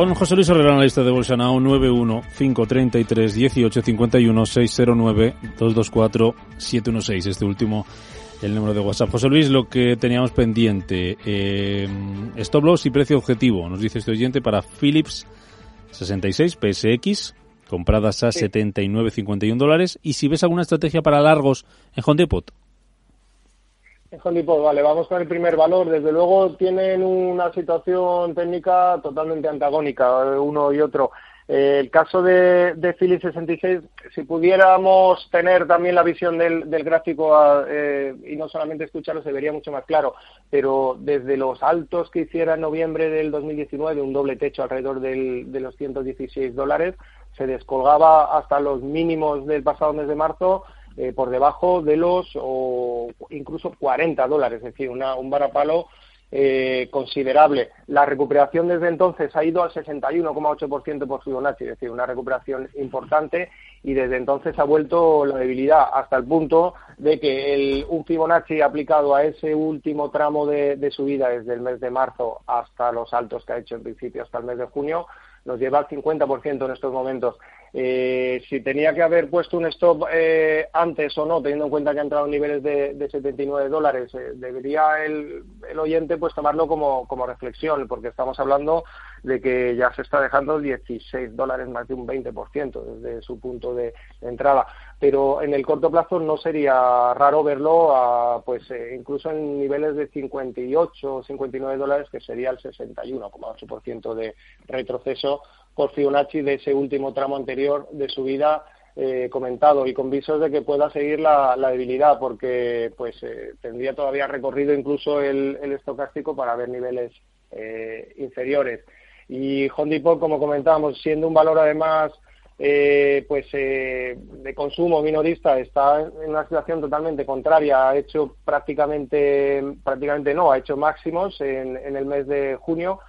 Con José Luis Herrera, analista de Bolsa Now, 91-533-1851, 609-224-716. Este último, el número de WhatsApp. José Luis, lo que teníamos pendiente, eh, stop loss y precio objetivo, nos dice este oyente, para Philips 66 PSX, compradas a 79,51 dólares. Y si ves alguna estrategia para largos en Home Depot. Vale, vamos con el primer valor. Desde luego tienen una situación técnica totalmente antagónica, uno y otro. Eh, el caso de, de Philips 66, si pudiéramos tener también la visión del, gráfico eh, y no solamente escucharlo, se vería mucho más claro. Pero desde los altos que hiciera en noviembre del 2019, un doble techo alrededor del, de los 116 dólares, se descolgaba hasta los mínimos del pasado mes de marzo eh, por debajo de los o incluso 40 dólares, es decir, una, un varapalo eh, considerable. La recuperación desde entonces ha ido al 61,8% por Fibonacci, es decir, una recuperación importante y desde entonces ha vuelto la debilidad hasta el punto de que el, un Fibonacci aplicado a ese último tramo de, de subida desde el mes de marzo hasta los altos que ha hecho en principio hasta el mes de junio nos lleva al 50% en estos momentos. Eh, si tenía que haber puesto un stop eh, antes o no, teniendo en cuenta que ha entrado en niveles de, de 79 dólares, eh, debería el, oyente pues tomarlo como, como reflexión, porque estamos hablando de que ya se está dejando 16 dólares más de un 20% desde su punto de, entrada. Pero en el corto plazo no sería raro verlo a, pues eh, incluso en niveles de 58 o 59 dólares, que sería el 61,8% de retroceso por Fibonacci de ese último tramo anterior de subida eh, comentado y con visos de que pueda seguir la, debilidad porque pues eh, tendría todavía recorrido incluso el, el estocástico para ver niveles eh, inferiores. Y Hondipo, como comentábamos, siendo un valor además eh, pues eh, de consumo minorista está en una situación totalmente contraria ha hecho prácticamente prácticamente no ha hecho máximos en, el mes de junio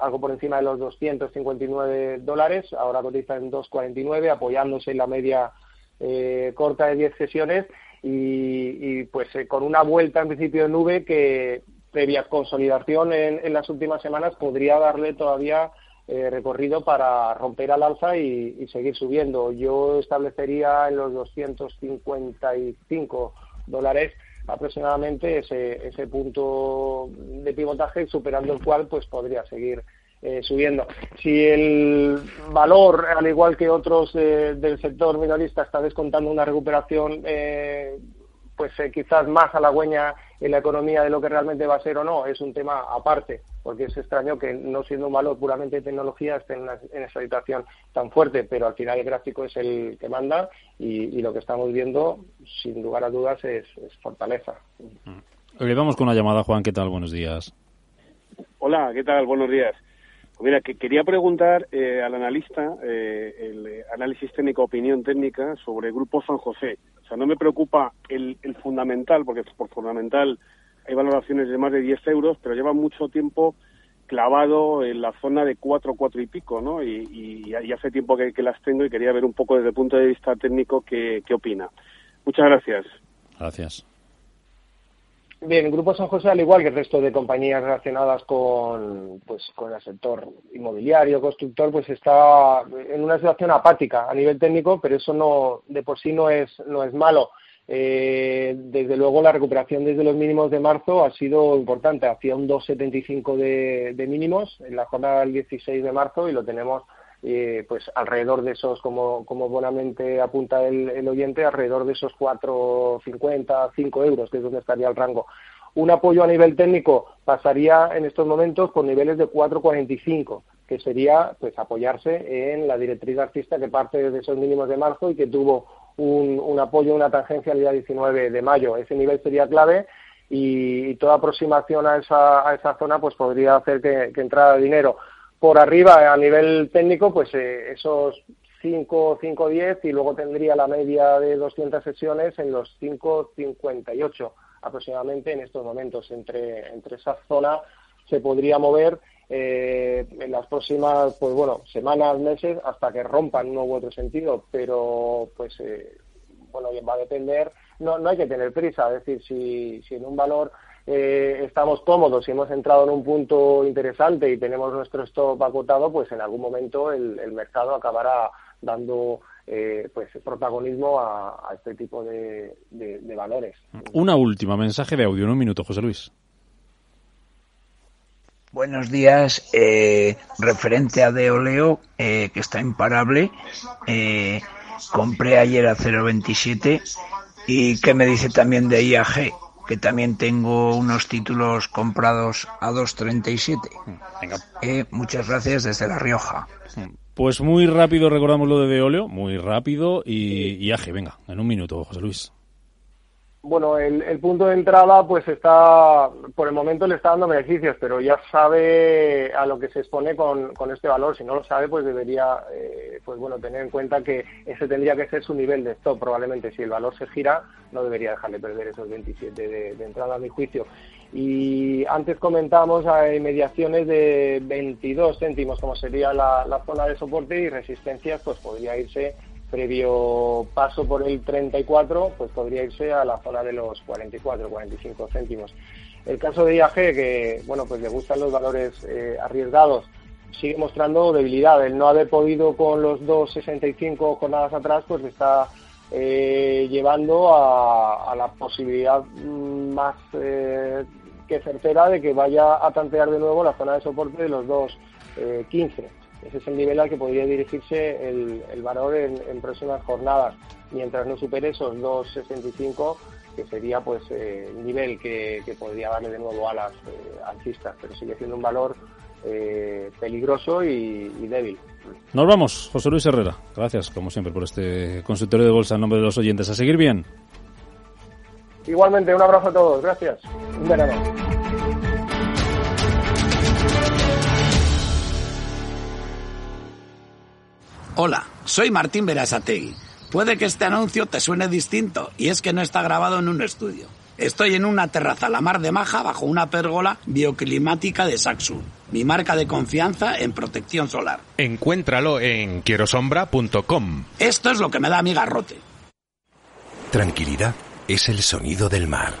algo por encima de los 259 dólares ahora cotiza en 249 apoyándose en la media eh, corta de 10 sesiones y, pues con una vuelta en principio de nube que previa consolidación en, las últimas semanas podría darle todavía eh, recorrido para romper al alza y, seguir subiendo. Yo establecería en los 255 dólares aproximadamente ese, ese punto de pivotaje, superando el cual pues podría seguir eh, subiendo. Si el valor, al igual que otros del sector minorista, está descontando una recuperación eh, pues eh, quizás más halagüeña en la economía de lo que realmente va a ser o no, es un tema aparte, porque es extraño que no siendo un valor puramente de tecnología esté en, esa situación tan fuerte, pero al final el gráfico es el que manda y, lo que estamos viendo, sin lugar a dudas, es, fortaleza. Le vamos con una llamada, Juan, ¿qué tal? Buenos días. Hola, ¿qué tal? Buenos días. Pues mira, que quería preguntar eh, al analista eh, el análisis técnico, opinión técnica sobre el Grupo San José sea, no me preocupa el, fundamental, porque por fundamental hay valoraciones de más de 10 euros, pero lleva mucho tiempo clavado en la zona de 4, 4 y pico, ¿no? Y, hace tiempo que, las tengo y quería ver un poco desde el punto de vista técnico qué opina. Muchas gracias. Gracias. Bien, el Grupo San José, al igual que el resto de compañías relacionadas con, pues, con el sector inmobiliario, constructor, pues está en una situación apática a nivel técnico, pero eso no, de por sí no es, no es malo. Eh, desde luego la recuperación desde los mínimos de marzo ha sido importante, hacía un 2,75 de, de mínimos en la jornada del 16 de marzo y lo tenemos eh, pues alrededor de esos, como, como buenamente apunta el, oyente, alrededor de esos 4,50, 5 euros, que es donde estaría el rango. Un apoyo a nivel técnico pasaría en estos momentos por niveles de 4,45, que sería pues apoyarse en la directriz artista que parte de esos mínimos de marzo y que tuvo un, un apoyo, una tangencia el día 19 de mayo. Ese nivel sería clave y, toda aproximación a esa, a esa zona pues podría hacer que, que entrara dinero por arriba a nivel técnico, pues eh, esos 5, 5, 10 y luego tendría la media de 200 sesiones en los 5, 58 aproximadamente en estos momentos. Entre, entre esa zona se podría mover eh, en las próximas, pues bueno, semanas, meses, hasta que rompan uno u otro sentido, pero pues eh, bueno, va a depender, no, no hay que tener prisa, es decir, si, si en un valor eh, estamos cómodos y hemos entrado en un punto interesante y tenemos nuestro stop acotado, pues en algún momento el, mercado acabará dando eh, pues protagonismo a, este tipo de, valores. Una última mensaje de audio, en un minuto, José Luis. Buenos días. Eh, referente a Deoleo, eh, que está imparable, eh, compré ayer a 0.27 y que me dice también de IAG, que también tengo unos títulos comprados a 2.37. Eh, muchas gracias desde La Rioja. Pues muy rápido recordamos lo de Deoleo, muy rápido y IAG, venga, en un minuto, José Luis. Bueno, el, punto de entrada, pues está, por el momento le está dando beneficios, pero ya sabe a lo que se expone con, con este valor. Si no lo sabe, pues debería, eh, pues bueno, tener en cuenta que ese tendría que ser su nivel de stop. Probablemente, si el valor se gira, no debería dejarle perder esos 27 de, entrada, a mi juicio. Y antes comentamos a mediaciones de 22 céntimos, como sería la, la zona de soporte y resistencias, pues podría irse previo paso por el 34, pues podría irse a la zona de los 44, 45 céntimos. El caso de IAG, que bueno, pues le gustan los valores eh, arriesgados, sigue mostrando debilidad. El no haber podido con los 2,65 jornadas atrás, pues está eh, llevando a, la posibilidad mm, más eh, que certera de que vaya a tantear de nuevo la zona de soporte de los 2,15. Ese es el nivel al que podría dirigirse el, valor en, próximas jornadas, mientras no supere esos 2,65 que sería pues eh, el nivel que, podría darle de nuevo a las eh, alcistas, pero sigue siendo un valor eh, peligroso y, débil. Nos vamos, José Luis Herrera. Gracias, como siempre, por este consultorio de bolsa en nombre de los oyentes. A seguir bien. Igualmente, un abrazo a todos. Gracias. Un verano. Hola, soy Martín Berasategui. Puede que este anuncio te suene distinto, y es que no está grabado en un estudio. Estoy en una terraza a la mar de Maja bajo una pérgola bioclimática de Saxur, mi marca de confianza en protección solar. Encuéntralo en quierosombra.com. Esto es lo que me da mi garrote. Tranquilidad es el sonido del mar.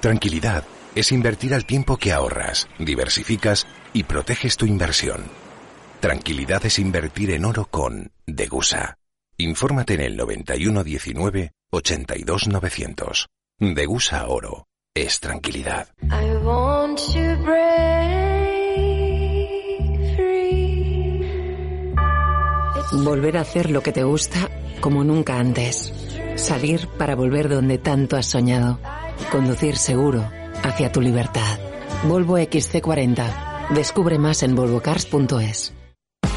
Tranquilidad es invertir al tiempo que ahorras, diversificas y proteges tu inversión. Tranquilidad es invertir en oro con Degusa. Infórmate en el 9119 82900. Degusa Oro es tranquilidad. Volver a hacer lo que te gusta como nunca antes. Salir para volver donde tanto has soñado. Conducir seguro hacia tu libertad. Volvo XC40. Descubre más en volvocars.es.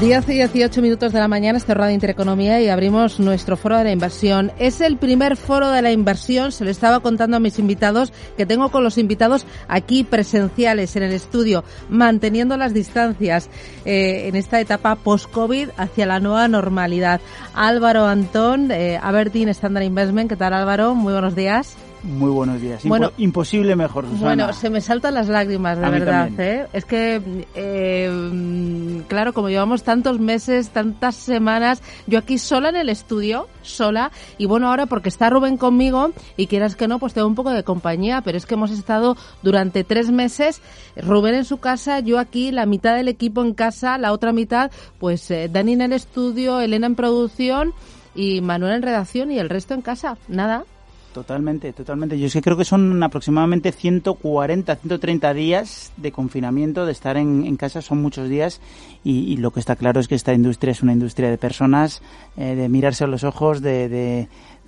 Diez y 18 minutos de la mañana, este de Intereconomía y abrimos nuestro foro de la inversión. Es el primer foro de la inversión, se lo estaba contando a mis invitados, que tengo con los invitados aquí presenciales en el estudio, manteniendo las distancias eh, en esta etapa post-COVID hacia la nueva normalidad. Álvaro Antón, eh, Aberdeen Standard Investment, ¿qué tal Álvaro? Muy buenos días. Muy buenos días. bueno, imposible mejor. Bueno, se me saltan las lágrimas, de verdad. ¿eh? Es que, eh, claro, como llevamos tantos meses, tantas semanas, yo aquí sola en el estudio, sola, y bueno, ahora porque está Rubén conmigo, y quieras que no, pues tengo un poco de compañía, pero es que hemos estado durante tres meses, Rubén en su casa, yo aquí, la mitad del equipo en casa, la otra mitad, pues eh, Dani en el estudio, Elena en producción y Manuel en redacción y el resto en casa. Nada, Totalmente, totalmente. Yo es que creo que son aproximadamente 140, 130 días de confinamiento, de estar en, casa, son muchos días y, lo que está claro es que esta industria es una industria de personas, eh, de mirarse a los ojos, de,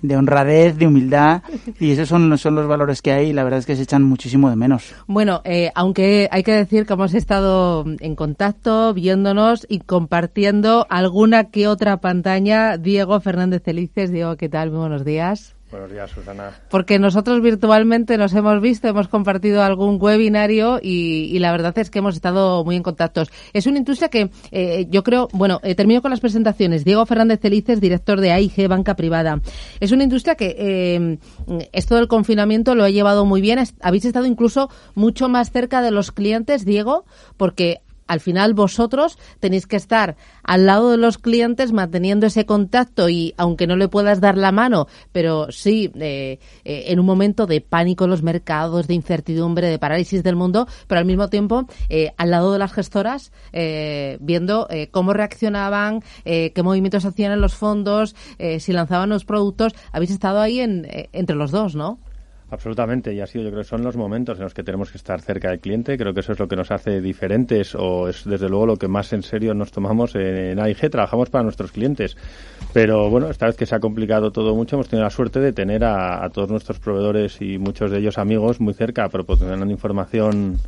de, honradez, de humildad y esos son, son los valores que hay y la verdad es que se echan muchísimo de menos. Bueno, eh, aunque hay que decir que hemos estado en contacto, viéndonos y compartiendo alguna que otra pantalla. Diego Fernández Felices, Diego, ¿qué tal? Muy buenos días. Buenos días, Susana. Porque nosotros virtualmente nos hemos visto, hemos compartido algún webinario y, la verdad es que hemos estado muy en contactos. Es una industria que eh, yo creo, bueno, eh, termino con las presentaciones. Diego Fernández Felices, director de AIG Banca Privada. Es una industria que eh, esto del confinamiento lo ha llevado muy bien. Habéis estado incluso mucho más cerca de los clientes, Diego, porque al final vosotros tenéis que estar al lado de los clientes manteniendo ese contacto y aunque no le puedas dar la mano, pero sí eh, eh, en un momento de pánico en los mercados, de incertidumbre, de parálisis del mundo, pero al mismo tiempo eh, al lado de las gestoras viendo cómo reaccionaban, qué movimientos hacían en los fondos, si lanzaban los productos. Habéis estado ahí en, entre los dos, ¿no? Absolutamente, y así yo creo que son los momentos en los que tenemos que estar cerca del cliente. Creo que eso es lo que nos hace diferentes o es desde luego lo que más en serio nos tomamos en AIG. Trabajamos para nuestros clientes. Pero bueno, esta vez que se ha complicado todo mucho, hemos tenido la suerte de tener a, a todos nuestros proveedores y muchos de ellos amigos muy cerca, proporcionando información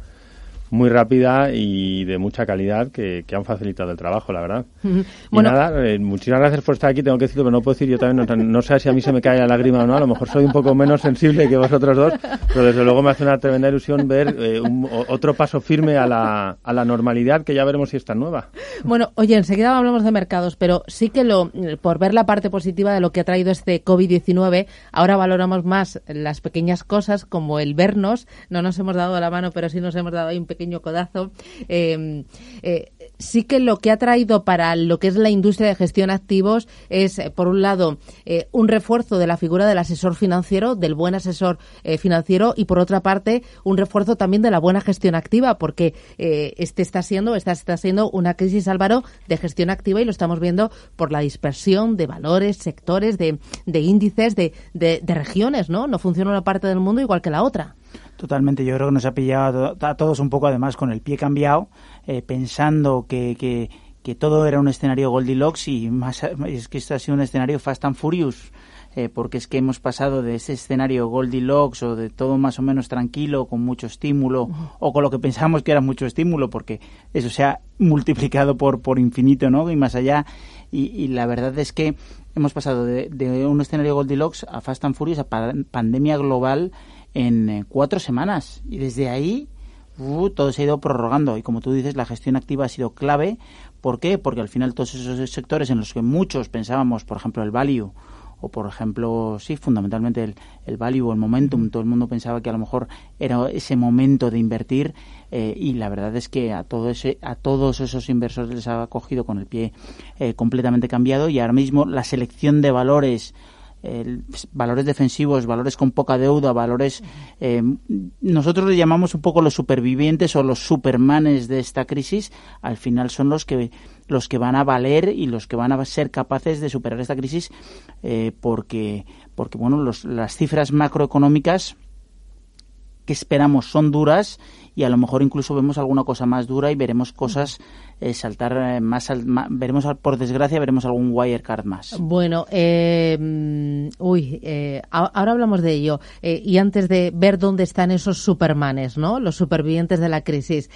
muy rápida y de mucha calidad que, han facilitado el trabajo, la verdad. Y nada, eh, muchísimas gracias por estar aquí, tengo que decirlo, pero no puedo decir yo también, no, sé si a mí se me cae la lágrima o no, a lo mejor soy un poco menos sensible que vosotros dos, pero desde luego me hace una tremenda ilusión ver eh, otro paso firme a la, a la normalidad que ya veremos si está nueva. Bueno, oye, enseguida hablamos de mercados, pero sí que lo, por ver la parte positiva de lo que ha traído este COVID-19, ahora valoramos más las pequeñas cosas como el vernos, no nos hemos dado la mano, pero sí nos hemos dado ahí un pequeño codazo. Em, eh, sí que lo que ha traído para lo que es la industria de gestión activos es, eh, por un lado, eh, un refuerzo de la figura del asesor financiero, del buen asesor financiero, y por otra parte, un refuerzo también de la buena gestión activa, porque este está siendo, está siendo una crisis, Álvaro, de gestión activa y lo estamos viendo por la dispersión de valores, sectores, de, de índices, de, de, de regiones, ¿no? No funciona una parte del mundo igual que la otra. Totalmente, yo creo que nos ha pillado a todos un poco además con el pie cambiado, eh, pensando que, que, que, todo era un escenario Goldilocks y más es que esto ha sido un escenario Fast and Furious. Eh, porque es que hemos pasado de ese escenario Goldilocks o de todo más o menos tranquilo, con mucho estímulo, o con lo que pensábamos que era mucho estímulo, porque eso se ha multiplicado por, por infinito, ¿no? Y más allá. Y, la verdad es que hemos pasado de, de, un escenario Goldilocks a Fast and Furious a pandemia global en eh, cuatro semanas. Y desde ahí uh, todo se ha ido prorrogando. Y como tú dices, la gestión activa ha sido clave. ¿Por qué? Porque al final todos esos sectores en los que muchos pensábamos, por ejemplo, el value, o por ejemplo, sí, fundamentalmente el, el value o el momentum, todo el mundo pensaba que a lo mejor era ese momento de invertir eh, y la verdad es que a, todo ese, a todos esos inversores les ha cogido con el pie eh, completamente cambiado y ahora mismo la selección de valores valores defensivos, valores con poca deuda, valores... Eh, nosotros le llamamos un poco los supervivientes o los supermanes de esta crisis, al final son los que los que van a valer y los que van a ser capaces de superar esta crisis eh, porque porque bueno las cifras macroeconómicas que esperamos son duras y a lo mejor incluso vemos alguna cosa más dura y veremos cosas eh, saltar eh, más, veremos por desgracia veremos algún wirecard más. Bueno eh, mm, uy ahora hablamos de ello y antes de ver dónde están esos supermanes no los supervivientes de la crisis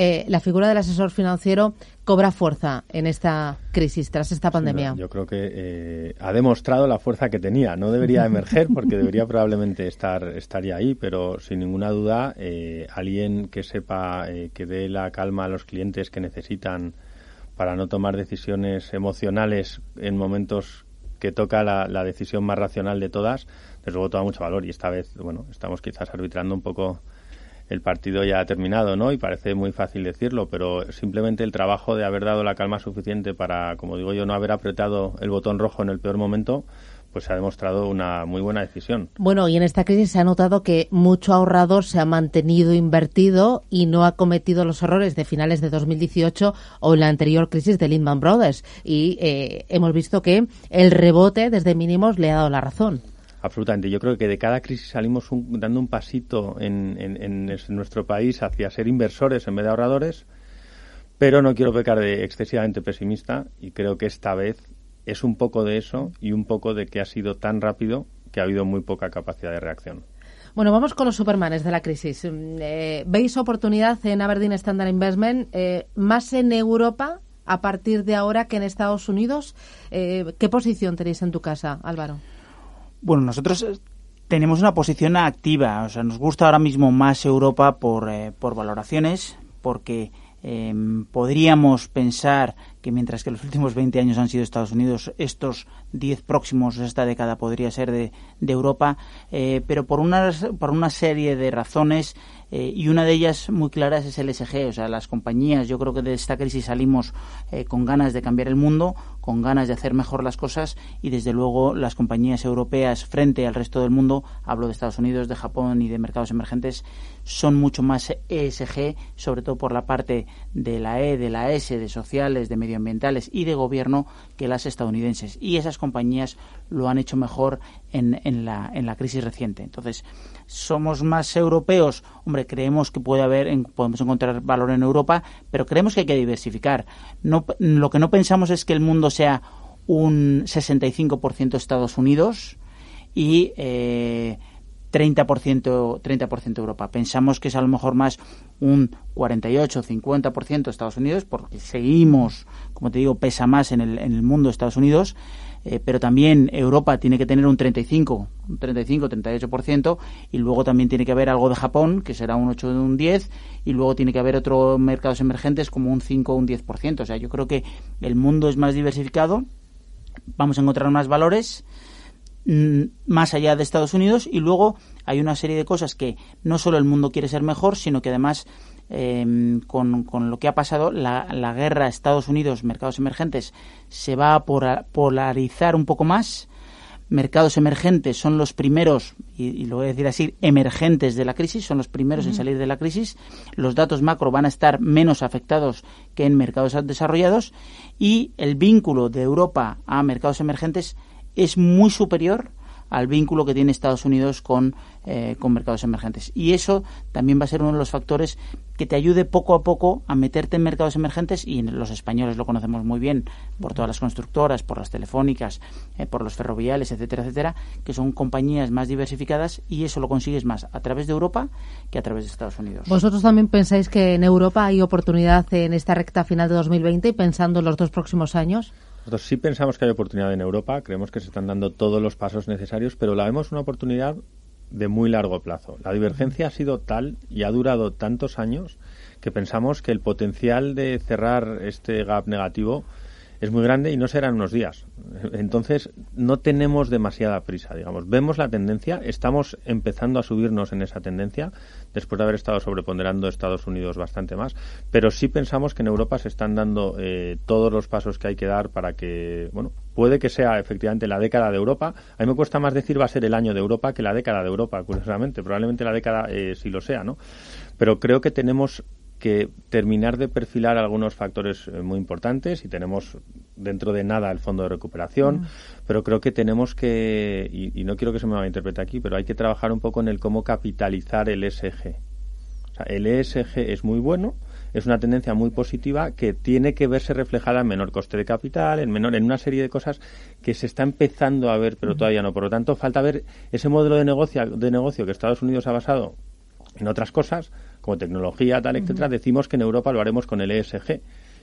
eh, la figura del asesor financiero cobra fuerza en esta crisis, tras esta pandemia? yo creo que eh, ha demostrado la fuerza que tenía. No debería emerger porque debería probablemente estar estaría ahí, pero sin ninguna duda eh, alguien que sepa que dé la calma a los clientes que necesitan para no tomar decisiones emocionales en momentos que toca la, la decisión más racional de todas, desde luego toma mucho valor y esta vez, bueno, estamos quizás arbitrando un poco el partido ya ha terminado, ¿no? Y parece muy fácil decirlo, pero simplemente el trabajo de haber dado la calma suficiente para, como digo yo, no haber apretado el botón rojo en el peor momento, pues se ha demostrado una muy buena decisión. Bueno, y en esta crisis se ha notado que mucho ahorrador se ha mantenido invertido y no ha cometido los errores de finales de 2018 o en la anterior crisis de Lehman Brothers. Y eh, hemos visto que el rebote desde mínimos le ha dado la razón. Absolutamente. Yo creo que de cada crisis salimos dando un pasito en, en, nuestro país hacia ser inversores en vez de ahorradores, pero no quiero pecar de excesivamente pesimista y creo que esta vez es un poco de eso y un poco de que ha sido tan rápido que ha habido muy poca capacidad de reacción. Bueno, vamos con los supermanes de la crisis. Eh, ¿Veis oportunidad en Aberdeen Standard Investment eh, más en Europa a partir de ahora que en Estados Unidos? Eh, ¿Qué posición tenéis en tu casa, Álvaro? Bueno, nosotros tenemos una posición activa. O sea, nos gusta ahora mismo más Europa por, por valoraciones, porque podríamos pensar que mientras que los últimos 20 años han sido Estados Unidos, estos 10 próximos, esta década podría ser de, de Europa, eh, pero por una, por una serie de razones eh, y una de ellas muy claras es el SG, o sea, las compañías, yo creo que de esta crisis salimos eh, con ganas de cambiar el mundo, con ganas de hacer mejor las cosas y desde luego las compañías europeas frente al resto del mundo, hablo de Estados Unidos, de Japón y de mercados emergentes, son mucho más ESG, sobre todo por la parte de la E, de la S, de sociales, de medioambientales y de gobierno que las estadounidenses. Y esas compañías lo han hecho mejor en, en, la, en la crisis reciente. Entonces, somos más europeos, hombre, creemos que puede haber, podemos encontrar valor en Europa, pero creemos que hay que diversificar. No, lo que no pensamos es que el mundo sea un 65% Estados Unidos y eh, 30%, 30% Europa. Pensamos que es a lo mejor más un 48, 50% Estados Unidos, porque seguimos, como te digo, pesa más en el, en el mundo Estados Unidos, eh, pero también Europa tiene que tener un 35, un 35, 38%, y luego también tiene que haber algo de Japón, que será un 8 un 10, y luego tiene que haber otros mercados emergentes como un 5 o un 10%. O sea, yo creo que el mundo es más diversificado, vamos a encontrar más valores, Mm, más allá de Estados Unidos y luego hay una serie de cosas que no solo el mundo quiere ser mejor, sino que además em, con, lo que ha pasado, la, la, guerra Estados Unidos, mercados emergentes, se va a polarizar un poco más. Mercados emergentes son los primeros, y, lo voy a decir así, emergentes de la crisis, son los primeros en salir de la crisis. Los datos macro van a estar menos afectados que en mercados desarrollados y el vínculo de Europa a mercados emergentes es muy superior al vínculo que tiene Estados Unidos con, eh, con mercados emergentes. Y eso también va a ser uno de los factores que te ayude poco a poco a meterte en mercados emergentes y los españoles lo conocemos muy bien por todas las constructoras, por las telefónicas, eh, por los ferroviales, etcétera, etcétera, que son compañías más diversificadas y eso lo consigues más a través de Europa que a través de Estados Unidos. ¿Vosotros también pensáis que en Europa hay oportunidad en esta recta final de 2020 y pensando en los dos próximos años? Nosotros sí pensamos que hay oportunidad en Europa, creemos que se están dando todos los pasos necesarios, pero la vemos una oportunidad de muy largo plazo. La divergencia ha sido tal y ha durado tantos años que pensamos que el potencial de cerrar este gap negativo es muy grande y no serán unos días. Entonces, no tenemos demasiada prisa, digamos. Vemos la tendencia, estamos empezando a subirnos en esa tendencia, después de haber estado sobreponderando Estados Unidos bastante más, pero sí pensamos que en Europa se están dando eh, todos los pasos que hay que dar para que, bueno, puede que sea efectivamente la década de Europa. A mí me cuesta más decir va a ser el año de Europa que la década de Europa, curiosamente. Probablemente la década eh, sí lo sea, ¿no? Pero creo que tenemos que terminar de perfilar algunos factores eh, muy importantes y tenemos dentro de nada el fondo de recuperación, mm. pero creo que tenemos que, y, no quiero que se me interprete aquí, pero hay que trabajar un poco en el cómo capitalizar el ESG. O sea, el ESG es muy bueno, es una tendencia muy positiva que tiene que verse reflejada en menor coste de capital, en menor, en una serie de cosas que se está empezando a ver, pero mm. todavía no. Por lo tanto, falta ver ese modelo de negocio, de negocio que Estados Unidos ha basado en otras cosas, como tecnología, tal, etcétera, decimos que en Europa lo haremos con el ESG.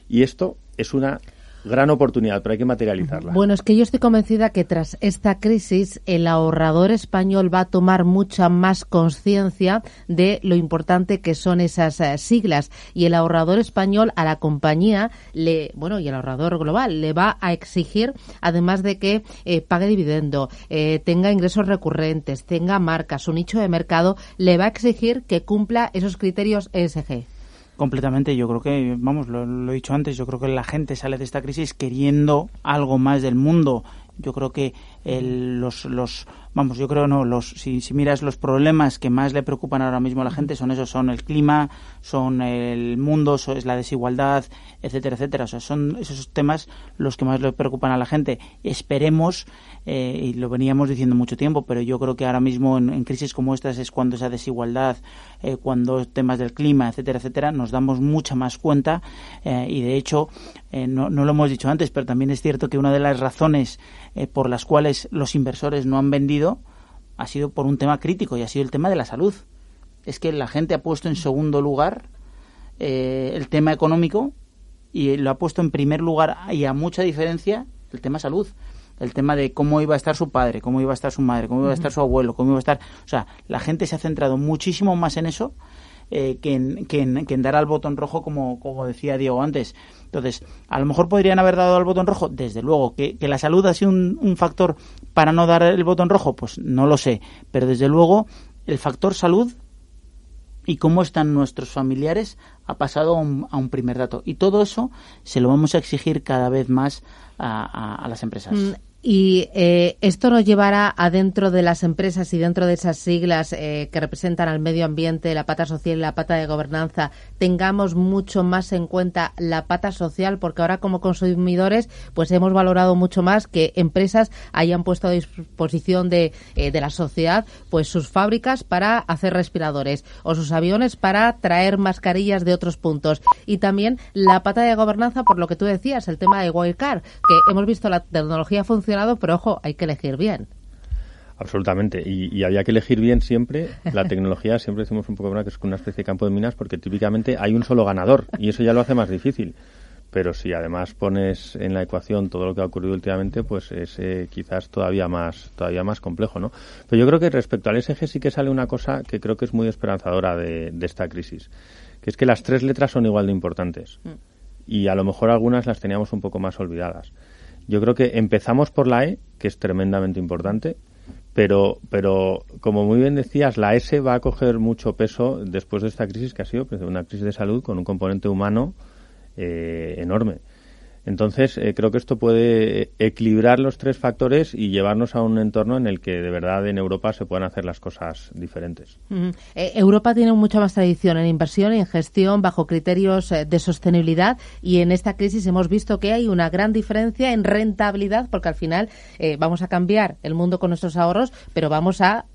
Y esto es una gran oportunidad, pero hay que materializarla. Bueno, es que yo estoy convencida que tras esta crisis el ahorrador español va a tomar mucha más conciencia de lo importante que son esas eh, siglas y el ahorrador español a la compañía le, bueno, y el ahorrador global le va a exigir además de que eh, pague dividendo, eh, tenga ingresos recurrentes, tenga marca, su nicho de mercado, le va a exigir que cumpla esos criterios ESG. Completamente, yo creo que, vamos, lo, he dicho antes, yo creo que la gente sale de esta crisis queriendo algo más del mundo. Yo creo que los, los vamos, yo creo no, los, si, si, miras los problemas que más le preocupan ahora mismo a la gente son esos, son el clima, son el mundo, es la desigualdad, etcétera, etcétera. O sea, son esos temas los que más le preocupan a la gente. Esperemos, eh, y lo veníamos diciendo mucho tiempo, pero yo creo que ahora mismo en, crisis como estas es cuando esa desigualdad, eh, cuando temas del clima, etcétera, etcétera, nos damos mucha más cuenta eh, y de hecho, no, no lo hemos dicho antes, pero también es cierto que una de las razones por las cuales los inversores no han vendido ha sido por un tema crítico y ha sido el tema de la salud. Es que la gente ha puesto en segundo lugar eh, el tema económico y lo ha puesto en primer lugar y a mucha diferencia el tema salud. El tema de cómo iba a estar su padre, cómo iba a estar su madre, cómo iba a estar su abuelo, cómo iba a estar... O sea, la gente se ha centrado muchísimo más en eso eh, que, en, que, en, dar al botón rojo, como, como decía Diego antes. Entonces, a lo mejor podrían haber dado al botón rojo, desde luego. ¿Que, la salud ha sido un, factor para no dar el botón rojo? Pues no lo sé. Pero desde luego, el factor salud y cómo están nuestros familiares ha pasado a un, primer dato. Y todo eso se lo vamos a exigir cada vez más a, las empresas. Mm, y eh, esto nos llevará adentro de las empresas y dentro de esas siglas eh, que representan al medio ambiente, la pata social y la pata de gobernanza, tengamos mucho más en cuenta la pata social, porque ahora como consumidores pues hemos valorado mucho más que empresas hayan puesto a disposición de, eh, de la sociedad pues sus fábricas para hacer respiradores o sus aviones para traer mascarillas de otros puntos. Y también la pata de gobernanza, por lo que tú decías, el tema de Wildcard, que hemos visto la tecnología funcionar pero ojo, hay que elegir bien. Absolutamente. Y, había que elegir bien siempre. La tecnología, siempre decimos un poco que es una especie de campo de minas porque típicamente hay un solo ganador y eso ya lo hace más difícil. Pero si además pones en la ecuación todo lo que ha ocurrido últimamente, pues es eh, quizás todavía más, todavía más complejo, ¿no? Pero yo creo que respecto al SG sí que sale una cosa que creo que es muy esperanzadora de, de esta crisis, que es que las tres letras son igual de importantes. Mm. Y a lo mejor algunas las teníamos un poco más olvidadas. Yo creo que empezamos por la E, que es tremendamente importante, pero, pero como muy bien decías, la S va a coger mucho peso después de esta crisis que ha sido pues, una crisis de salud con un componente humano eh, enorme. Entonces, eh, creo que esto puede equilibrar los tres factores y llevarnos a un entorno en el que de verdad en Europa se puedan hacer las cosas diferentes. Eh, Europa tiene mucha más tradición en inversión y en gestión bajo criterios eh, de sostenibilidad y en esta crisis hemos visto que hay una gran diferencia en rentabilidad porque al final vamos a cambiar el mundo con nuestros ahorros, pero vamos a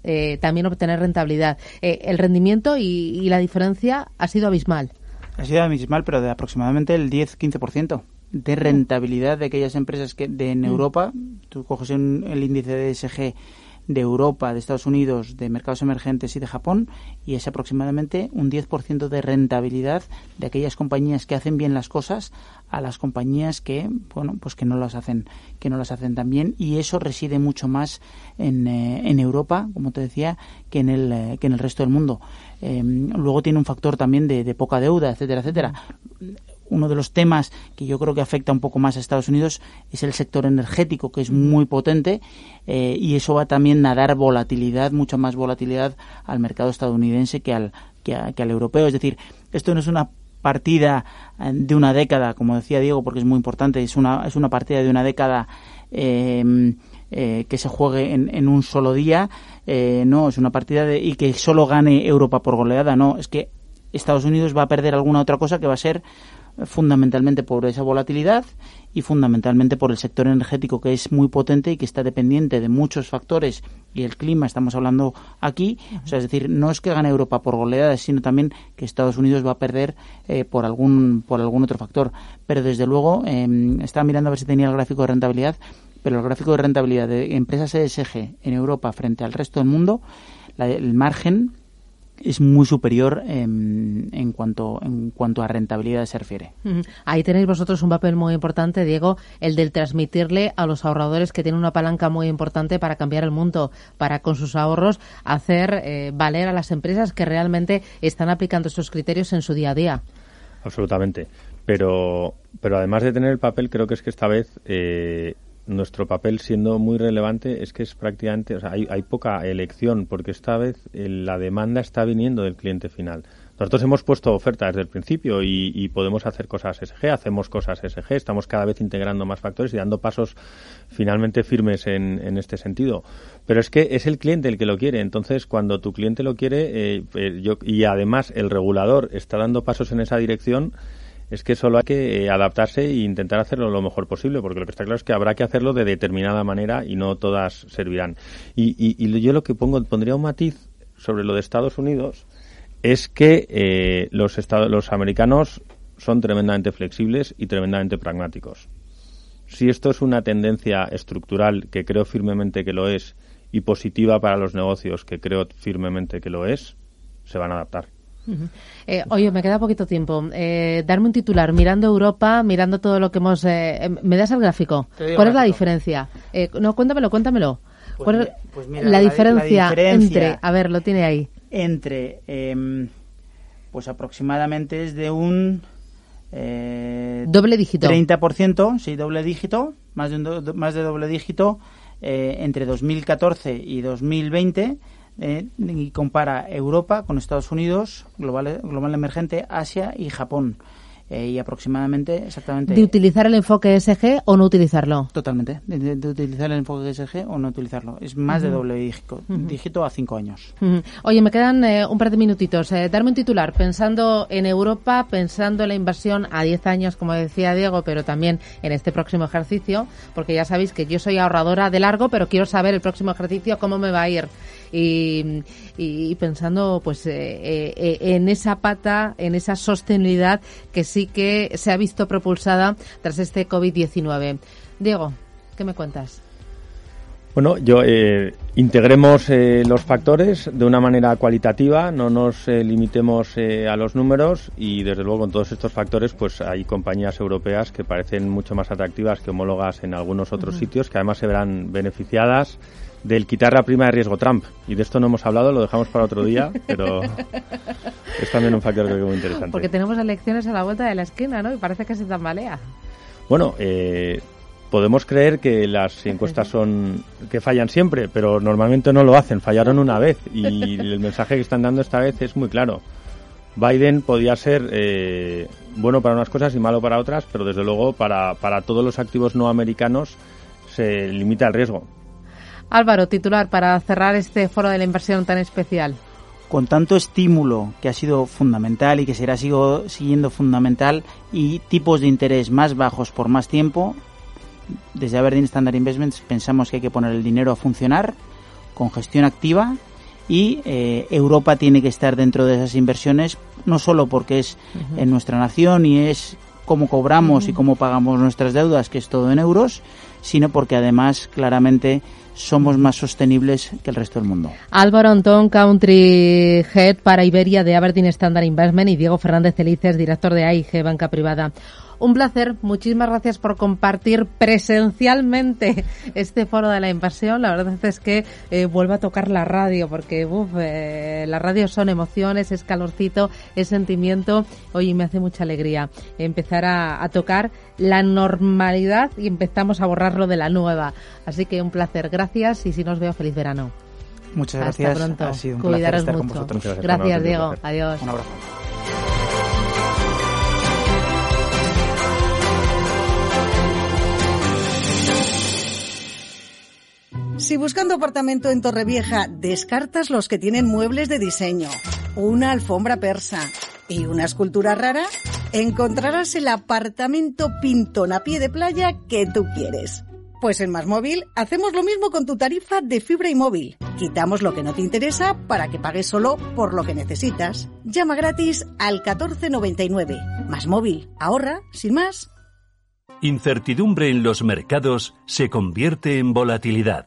también obtener rentabilidad. el rendimiento y, y la diferencia ha sido abismal. Ha sido abismal, pero de aproximadamente el 10-15% de rentabilidad de aquellas empresas que de, en mm. Europa, tú coges el índice de ESG de Europa, de Estados Unidos, de mercados emergentes y de Japón, y es aproximadamente un 10% de rentabilidad de aquellas compañías que hacen bien las cosas a las compañías que, bueno, pues que no las hacen, que no las hacen tan bien, y eso reside mucho más en, eh, en Europa, como te decía, que en el, eh, que en el resto del mundo. Em, luego tiene un factor también de, de poca deuda, etcétera, etcétera uno de los temas que yo creo que afecta un poco más a Estados Unidos es el sector energético, que es muy potente eh, y eso va también a dar volatilidad, mucha más volatilidad al mercado estadounidense que al, que, al europeo. Es decir, esto no es una partida eh, de una década, como decía Diego, porque es muy importante, es una, es una partida de una década eh, que se juegue en, en un solo día, no, es una partida de, y que solo gane Europa por goleada, no, es que Estados Unidos va a perder alguna otra cosa que va a ser fundamentalmente por esa volatilidad y fundamentalmente por el sector energético que es muy potente y que está dependiente de muchos factores y el clima estamos hablando aquí. O sea es decir no es que gane Europa por goleadas sino también que Estados Unidos va a perder eh, por algún por algún otro factor. Pero desde luego eh, estaba mirando a ver si tenía el gráfico de rentabilidad pero el gráfico de rentabilidad de empresas ESG en Europa frente al resto del mundo el margen es muy superior en, cuanto en cuanto a rentabilidad se refiere. Ahí tenéis vosotros un papel muy importante, Diego, el del transmitirle a los ahorradores que tienen una palanca muy importante para cambiar el mundo, para con sus ahorros hacer eh, valer a las empresas que realmente están aplicando estos criterios en su día a día. Absolutamente. Pero, pero además de tener el papel, creo que es que esta vez eh, nuestro papel siendo muy relevante es que es prácticamente, o sea, hay, hay poca elección porque esta vez la demanda está viniendo del cliente final. Nosotros hemos puesto oferta desde el principio y, podemos hacer cosas SG, hacemos cosas SG, estamos cada vez integrando más factores y dando pasos finalmente firmes en, este sentido. Pero es que es el cliente el que lo quiere. Entonces, cuando tu cliente lo quiere eh, eh, yo, y además el regulador está dando pasos en esa dirección, es que solo hay que eh, adaptarse e intentar hacerlo lo mejor posible, porque lo que está claro es que habrá que hacerlo de determinada manera y no todas servirán. Y, yo lo que pongo, pondría un matiz sobre lo de Estados Unidos, es que eh, los, los americanos son tremendamente flexibles y tremendamente pragmáticos. Si esto es una tendencia estructural, que creo firmemente que lo es, y positiva para los negocios, que creo firmemente que lo es, se van a adaptar. Eh, oye, me queda poquito tiempo. Eh, darme un titular, mirando Europa, mirando todo lo que hemos... Eh, ¿Me das el gráfico? ¿Cuál es la diferencia? no, cuéntamelo, cuéntamelo. Pues, pues la, diferencia entre... A ver, lo tiene ahí entre, em, pues aproximadamente es de un... Eh, doble dígito. 30%, sí, doble dígito, más de, un más de doble dígito eh, entre 2014 y 2020 eh, y compara Europa con Estados Unidos, global, global emergente, Asia y Japón. Eh, y aproximadamente, exactamente. ¿De utilizar el enfoque SG o no utilizarlo? Totalmente. De, utilizar el enfoque SG o no utilizarlo. Es más de doble dígito, dígito a cinco años. Oye, me quedan eh, un par de minutitos. Eh, darme un titular pensando en Europa, pensando en la inversión a 10 años, como decía Diego, pero también en este próximo ejercicio, porque ya sabéis que yo soy ahorradora de largo, pero quiero saber el próximo ejercicio cómo me va a ir y, pensando pues eh, eh, en esa pata, en esa sostenibilidad que sí que se ha visto propulsada tras este COVID-19. Diego, ¿qué me cuentas? Bueno, yo eh, integremos los factores de una manera cualitativa, no nos limitemos a los números y desde luego con todos estos factores pues hay compañías europeas que parecen mucho más atractivas que homólogas en algunos otros sitios que además se verán beneficiadas del quitar la prima de riesgo Trump. Y de esto no hemos hablado, lo dejamos para otro día, pero es también un factor muy interesante. Porque tenemos elecciones a la vuelta de la esquina, ¿no? Y parece que se tambalea. Bueno, eh, podemos creer que las encuestas son que fallan siempre, pero normalmente no lo hacen. Fallaron una vez y el mensaje que están dando esta vez es muy claro. Biden podía ser eh, bueno para unas cosas y malo para otras, pero desde luego para, para todos los activos no americanos se limita el riesgo. Álvaro, titular, para cerrar este foro de la inversión tan especial. Con tanto estímulo que ha sido fundamental y que será sigo, siguiendo fundamental y tipos de interés más bajos por más tiempo, desde Aberdeen Standard Investments pensamos que hay que poner el dinero a funcionar con gestión activa y eh, Europa tiene que estar dentro de esas inversiones, no solo porque es en nuestra nación y es cómo cobramos y cómo pagamos nuestras deudas, que es todo en euros, sino porque además claramente somos más sostenibles que el resto del mundo. Álvaro Antón, Country Head para Iberia de Aberdeen Standard Investment y Diego Fernández Felices, director de AIG Banca Privada. Un placer. Muchísimas gracias por compartir presencialmente este foro de la inversión. La verdad es que eh, vuelvo a tocar la radio porque uf, eh, la radio son emociones, es calorcito, es sentimiento. Hoy me hace mucha alegría empezar a, tocar la normalidad y empezamos a borrarlo de la nueva. Así que un placer. Gracias y si nos veo, feliz verano. Muchas gracias. Hasta pronto. Ha sido un placer estar mucho. Con vosotros. Gracias, gracias Diego. Adiós. Un abrazo. Si buscando apartamento en Torrevieja descartas los que tienen muebles de diseño, una alfombra persa y una escultura rara, encontrarás el apartamento pintón a pie de playa que tú quieres. Pues en Más Móvil hacemos lo mismo con tu tarifa de fibra y móvil. Quitamos lo que no te interesa para que pagues solo por lo que necesitas. Llama gratis al 1499. Más Móvil. Ahorra, sin más. Incertidumbre en los mercados se convierte en volatilidad.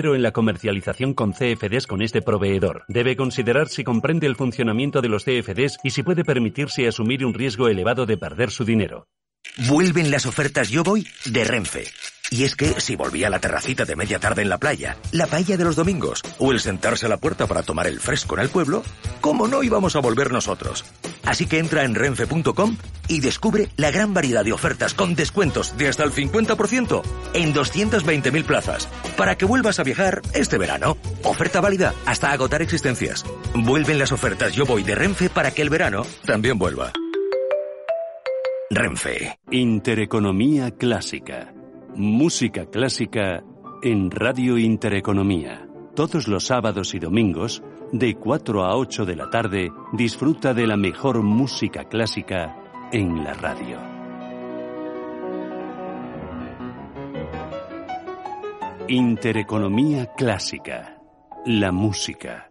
en la comercialización con CFDs con este proveedor. Debe considerar si comprende el funcionamiento de los CFDs y si puede permitirse asumir un riesgo elevado de perder su dinero. Vuelven las ofertas Yo Voy de Renfe. Y es que si volvía a la terracita de media tarde en la playa, la paella de los domingos o el sentarse a la puerta para tomar el fresco en el pueblo, ¿cómo no íbamos a volver nosotros? Así que entra en renfe.com y descubre la gran variedad de ofertas con descuentos de hasta el 50% en 220.000 plazas para que vuelvas a viajar este verano. Oferta válida hasta agotar existencias. Vuelven las ofertas Yo Voy de Renfe para que el verano también vuelva. Renfe. Intereconomía clásica. Música clásica en Radio Intereconomía. Todos los sábados y domingos, de 4 a 8 de la tarde, disfruta de la mejor música clásica en la radio. Intereconomía clásica. La música.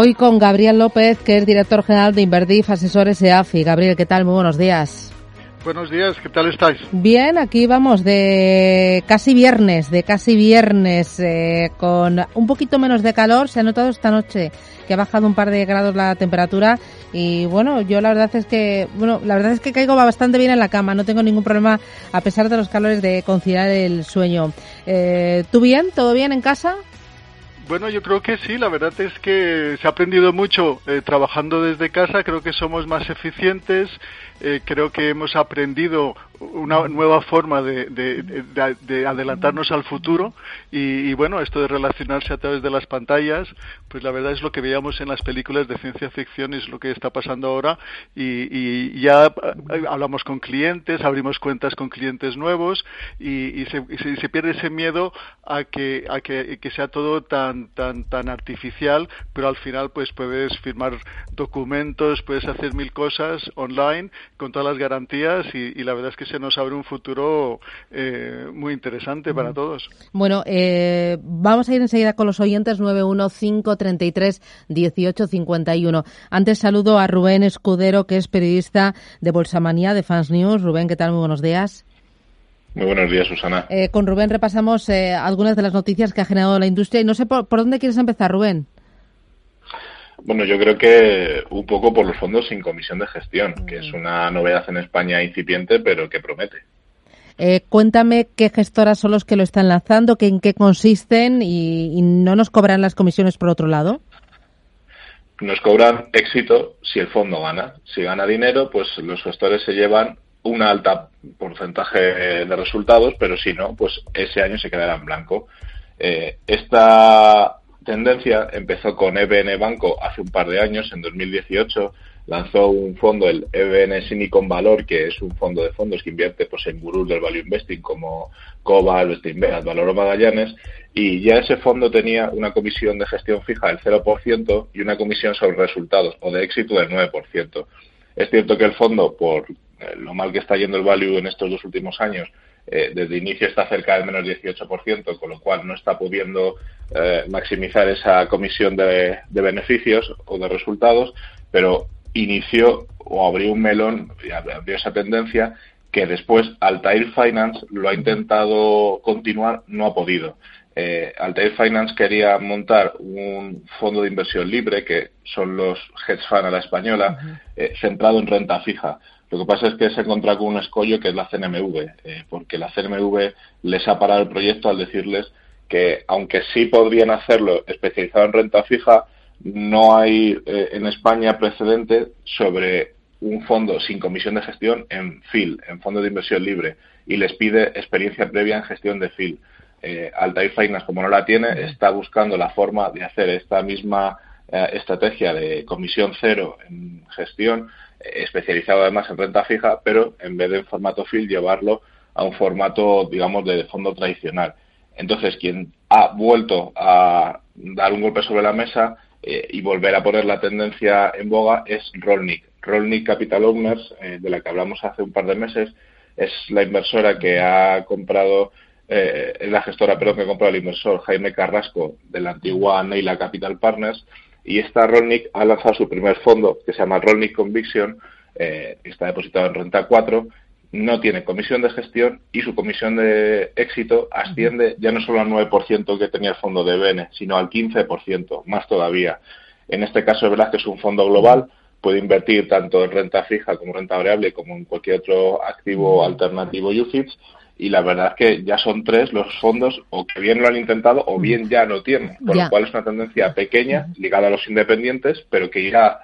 Hoy con Gabriel López, que es director general de Inverdif Asesores EAFI. Gabriel, ¿qué tal? Muy buenos días. Buenos días, ¿qué tal estáis? Bien, aquí vamos de casi viernes, de casi viernes, eh, con un poquito menos de calor. Se ha notado esta noche que ha bajado un par de grados la temperatura y bueno, yo la verdad es que, bueno, la verdad es que caigo bastante bien en la cama, no tengo ningún problema a pesar de los calores de conciliar el sueño. Eh, ¿Tú bien? ¿Todo bien en casa? Bueno, yo creo que sí, la verdad es que se ha aprendido mucho eh, trabajando desde casa, creo que somos más eficientes, eh, creo que hemos aprendido una nueva forma de, de, adelantarnos al futuro. Y, bueno, esto de relacionarse a través de las pantallas, pues la verdad es lo que veíamos en las películas de ciencia ficción y es lo que está pasando ahora. Y, ya eh, hablamos con clientes, abrimos cuentas con clientes nuevos y, se, se, pierde ese miedo a que, a que sea todo tan, tan, tan artificial, pero al final pues puedes firmar documentos, puedes hacer mil cosas online con todas las garantías y, la verdad es que se nos abre un futuro eh, muy interesante para todos. Bueno, eh, vamos a ir enseguida con los oyentes 915331851. Antes saludo a Rubén Escudero, que es periodista de Bolsamanía de Fans News. Rubén, ¿qué tal? Muy buenos días. Muy buenos días, Susana. Eh, con Rubén repasamos algunas de las noticias que ha generado la industria y no sé por dónde quieres empezar, Rubén. Bueno, yo creo que un poco por los fondos sin comisión de gestión, que es una novedad en España incipiente, pero que promete. Eh, cuéntame qué gestoras son los que lo están lanzando, que, en qué consisten y, no nos cobran las comisiones por otro lado. Nos cobran éxito si el fondo gana. Si gana dinero, pues los gestores se llevan un alta porcentaje de resultados, pero si no, pues ese año se quedará en blanco. Eh, esta tendencia empezó con EBN Banco hace un par de años, en 2018 lanzó un fondo, el EBN Silicon Valor, que es un fondo de fondos que invierte pues, en gurús del value investing como Cobal, Steinbeck, Valor Magallanes, y ya ese fondo tenía una comisión de gestión fija del 0% y una comisión sobre resultados o de éxito del 9%. Es cierto que el fondo, por eh, lo mal que está yendo el value en estos dos últimos años, eh, desde inicio está cerca del menos 18%, con lo cual no está pudiendo eh, maximizar esa comisión de, beneficios o de resultados, pero inició o abrió un melón abrió esa tendencia que después Altair Finance lo ha intentado continuar, no ha podido. Eh, Altair Finance quería montar un fondo de inversión libre, que son los hedge fund a la española, eh, centrado en renta fija. Lo que pasa es que se ha encontrado con un escollo que es la CNMV, eh, porque la CNMV les ha parado el proyecto al decirles que aunque sí podrían hacerlo especializado en renta fija, no hay eh, en España precedente sobre un fondo sin comisión de gestión en FIL, en fondo de inversión libre, y les pide experiencia previa en gestión de FIL. Eh, Altair Finance, como no la tiene, está buscando la forma de hacer esta misma eh, estrategia de comisión cero en gestión, eh, especializado además en renta fija, pero en vez de en formato FIL, llevarlo a un formato, digamos, de fondo tradicional. Entonces, quien ha vuelto a dar un golpe sobre la mesa eh, y volver a poner la tendencia en boga es Rollnick. Rollnick Capital Owners, eh, de la que hablamos hace un par de meses, es la inversora que ha comprado, eh, es la gestora, pero que ha comprado el inversor Jaime Carrasco de la antigua Neila Capital Partners. Y esta Rollnick ha lanzado su primer fondo, que se llama Rollnick Conviction, eh, está depositado en renta 4 no tiene comisión de gestión y su comisión de éxito asciende ya no solo al 9% que tenía el fondo de BN, sino al 15%, más todavía. En este caso es verdad que es un fondo global, puede invertir tanto en renta fija como en renta variable como en cualquier otro activo alternativo UFITS y la verdad es que ya son tres los fondos o que bien lo han intentado o bien ya lo tienen, por lo cual es una tendencia pequeña ligada a los independientes, pero que irá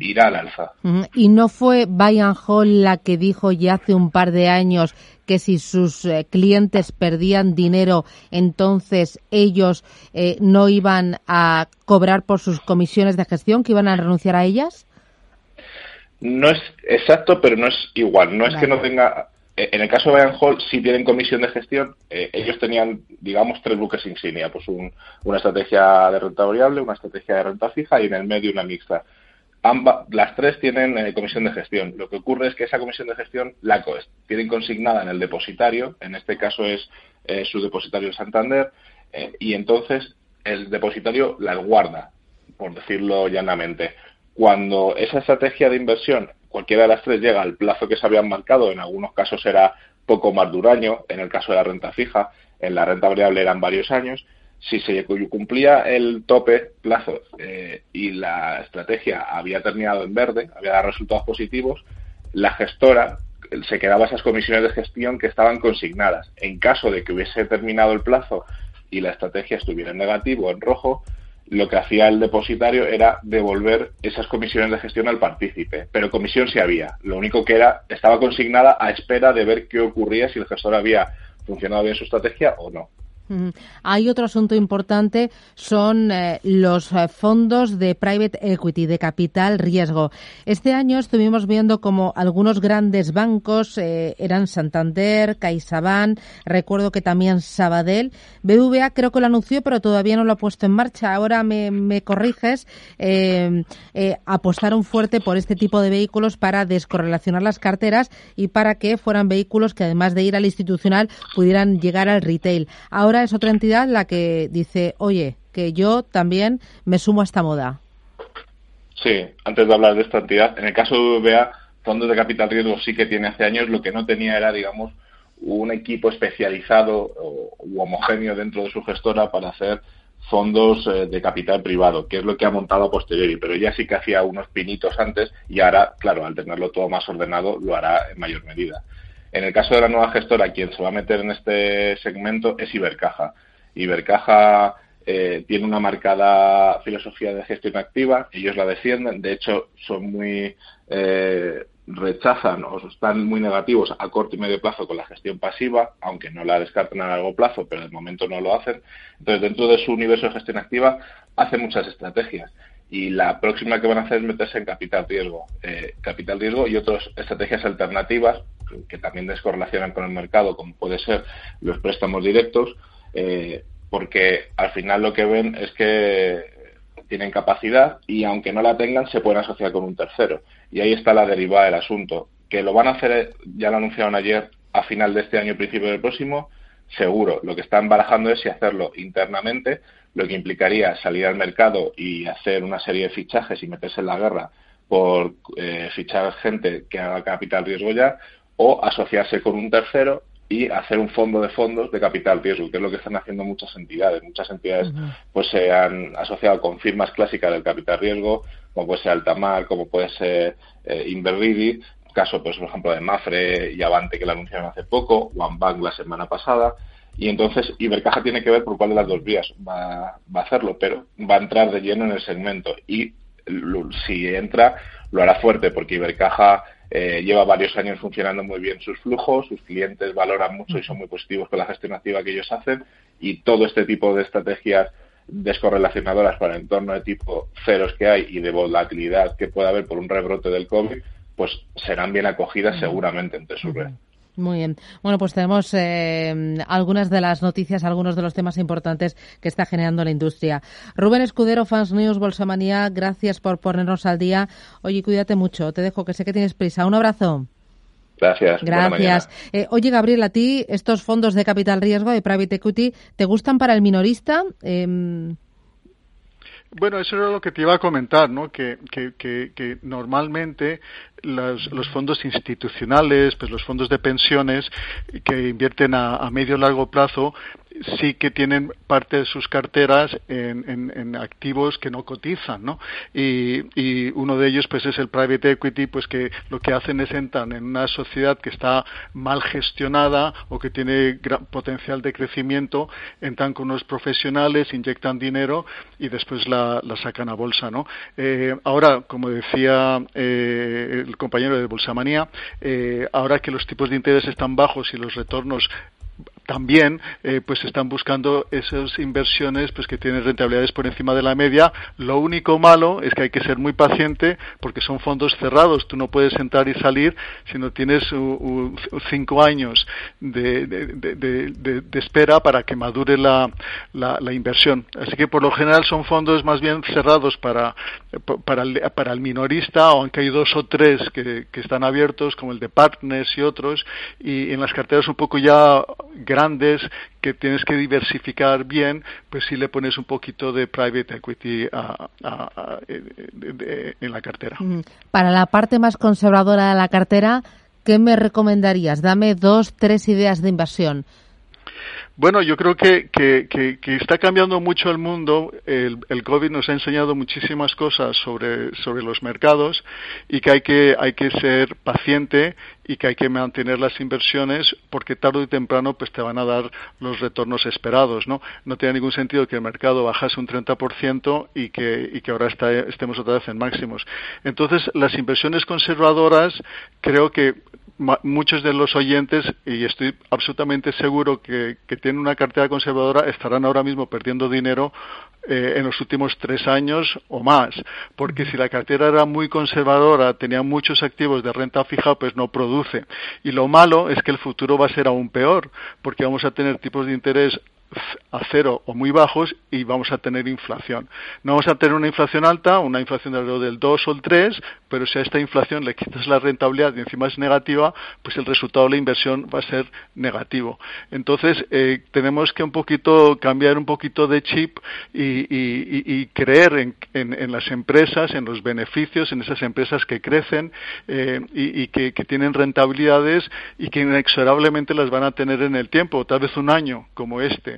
irá al alza. Y no fue Bayern Hall la que dijo ya hace un par de años que si sus eh, clientes perdían dinero, entonces ellos eh, no iban a cobrar por sus comisiones de gestión, que iban a renunciar a ellas. No es exacto, pero no es igual. No es que no tenga. Eh, en el caso de Bayern Hall, sí tienen comisión de gestión. ellos tenían, digamos, tres buques insignia: pues una estrategia de renta variable, una estrategia de renta fija y en el medio una mixta las tres tienen eh, comisión de gestión. Lo que ocurre es que esa comisión de gestión la tienen consignada en el depositario, en este caso es eh, su depositario Santander, eh, y entonces el depositario las guarda, por decirlo llanamente. Cuando esa estrategia de inversión, cualquiera de las tres, llega al plazo que se habían marcado, en algunos casos era poco más de un año, en el caso de la renta fija, en la renta variable eran varios años, si se cumplía el tope plazo eh, y la estrategia había terminado en verde, había dado resultados positivos, la gestora se quedaba esas comisiones de gestión que estaban consignadas. En caso de que hubiese terminado el plazo y la estrategia estuviera en negativo, en rojo, lo que hacía el depositario era devolver esas comisiones de gestión al partícipe. Pero comisión sí había. Lo único que era, estaba consignada a espera de ver qué ocurría si el gestor había funcionado bien su estrategia o no. Hay otro asunto importante, son eh, los eh, fondos de private equity, de capital riesgo. Este año estuvimos viendo como algunos grandes bancos eh, eran Santander, CaixaBank, recuerdo que también Sabadell. BVA creo que lo anunció, pero todavía no lo ha puesto en marcha. Ahora me, me corriges. apostaron fuerte por este tipo de vehículos para descorrelacionar las carteras y para que fueran vehículos que además de ir al institucional pudieran llegar al retail. Ahora es otra entidad la que dice, oye, que yo también me sumo a esta moda. Sí, antes de hablar de esta entidad, en el caso de VBA, fondos de capital riesgo sí que tiene hace años, lo que no tenía era, digamos, un equipo especializado u homogéneo dentro de su gestora para hacer fondos eh, de capital privado, que es lo que ha montado a posteriori, pero ya sí que hacía unos pinitos antes y ahora, claro, al tenerlo todo más ordenado, lo hará en mayor medida. En el caso de la nueva gestora, quien se va a meter en este segmento es Ibercaja. Ibercaja eh, tiene una marcada filosofía de gestión activa, ellos la defienden, de hecho son muy eh, rechazan o están muy negativos a corto y medio plazo con la gestión pasiva, aunque no la descartan a largo plazo, pero de momento no lo hacen. Entonces, dentro de su universo de gestión activa, hacen muchas estrategias y la próxima que van a hacer es meterse en capital riesgo, eh, capital riesgo y otras estrategias alternativas que también descorrelacionan con el mercado, como puede ser los préstamos directos, eh, porque al final lo que ven es que tienen capacidad y aunque no la tengan se pueden asociar con un tercero. Y ahí está la derivada del asunto que lo van a hacer ya lo anunciaron ayer a final de este año principio del próximo seguro. Lo que están barajando es si hacerlo internamente lo que implicaría salir al mercado y hacer una serie de fichajes y meterse en la guerra por eh, fichar gente que haga capital riesgo ya o asociarse con un tercero y hacer un fondo de fondos de capital riesgo, que es lo que están haciendo muchas entidades. Muchas entidades pues se han asociado con firmas clásicas del capital riesgo, como puede ser Altamar, como puede ser eh, Inverridi, caso pues por ejemplo de Mafre y Avante que lo anunciaron hace poco, OneBank la semana pasada, y entonces Ibercaja tiene que ver por cuál de las dos vías va, va a hacerlo, pero va a entrar de lleno en el segmento. Y si entra lo hará fuerte porque Ibercaja eh, lleva varios años funcionando muy bien sus flujos, sus clientes valoran mucho y son muy positivos con la gestión activa que ellos hacen y todo este tipo de estrategias descorrelacionadoras para el entorno de tipo ceros que hay y de volatilidad que puede haber por un rebrote del COVID, pues serán bien acogidas seguramente entre su red. Muy bien. Bueno, pues tenemos eh, algunas de las noticias, algunos de los temas importantes que está generando la industria. Rubén Escudero, Fans News, Bolsamanía, gracias por ponernos al día. Oye, cuídate mucho. Te dejo, que sé que tienes prisa. Un abrazo. Gracias. Gracias. Eh, oye, Gabriel, a ti estos fondos de capital riesgo y private equity, ¿te gustan para el minorista? Eh, bueno, eso era lo que te iba a comentar, ¿no? Que, que, que, normalmente los, los, fondos institucionales, pues los fondos de pensiones que invierten a, medio largo plazo, sí que tienen parte de sus carteras en, en, activos que no cotizan, ¿no? Y, y, uno de ellos, pues, es el private equity, pues que lo que hacen es entrar en una sociedad que está mal gestionada o que tiene gran potencial de crecimiento, entran con unos profesionales, inyectan dinero y después la, la sacan a bolsa, ¿no? Eh, ahora, como decía eh, el compañero de Bolsamanía, eh, ahora que los tipos de interés están bajos y los retornos también eh, pues están buscando esas inversiones pues que tienen rentabilidades por encima de la media. Lo único malo es que hay que ser muy paciente porque son fondos cerrados. Tú no puedes entrar y salir si no tienes cinco años de, de, espera para que madure la, la, inversión. Así que por lo general son fondos más bien cerrados para para el, para el minorista aunque hay dos o tres que, que están abiertos como el de Partners y otros y en las carteras un poco ya que tienes que diversificar bien, pues si le pones un poquito de private equity en la cartera. Para la parte más conservadora de la cartera, ¿qué me recomendarías? Dame dos, tres ideas de inversión. Bueno, yo creo que, que, que, está cambiando mucho el mundo. El, el, COVID nos ha enseñado muchísimas cosas sobre, sobre los mercados y que hay, que hay que ser paciente y que hay que mantener las inversiones porque tarde o temprano pues te van a dar los retornos esperados, ¿no? No tiene ningún sentido que el mercado bajase un 30% y que, y que ahora está, estemos otra vez en máximos. Entonces, las inversiones conservadoras creo que muchos de los oyentes, y estoy absolutamente seguro que, que, tienen una cartera conservadora, estarán ahora mismo perdiendo dinero eh, en los últimos tres años o más, porque si la cartera era muy conservadora, tenía muchos activos de renta fija, pues no produce. Y lo malo es que el futuro va a ser aún peor, porque vamos a tener tipos de interés a cero o muy bajos y vamos a tener inflación. No vamos a tener una inflación alta, una inflación de alrededor del 2 o el 3, pero si a esta inflación le quitas la rentabilidad y encima es negativa, pues el resultado de la inversión va a ser negativo. Entonces, eh, tenemos que un poquito cambiar un poquito de chip y, creer en, las empresas, en los beneficios, en esas empresas que crecen eh, y, que, que tienen rentabilidades y que inexorablemente las van a tener en el tiempo, tal vez un año como este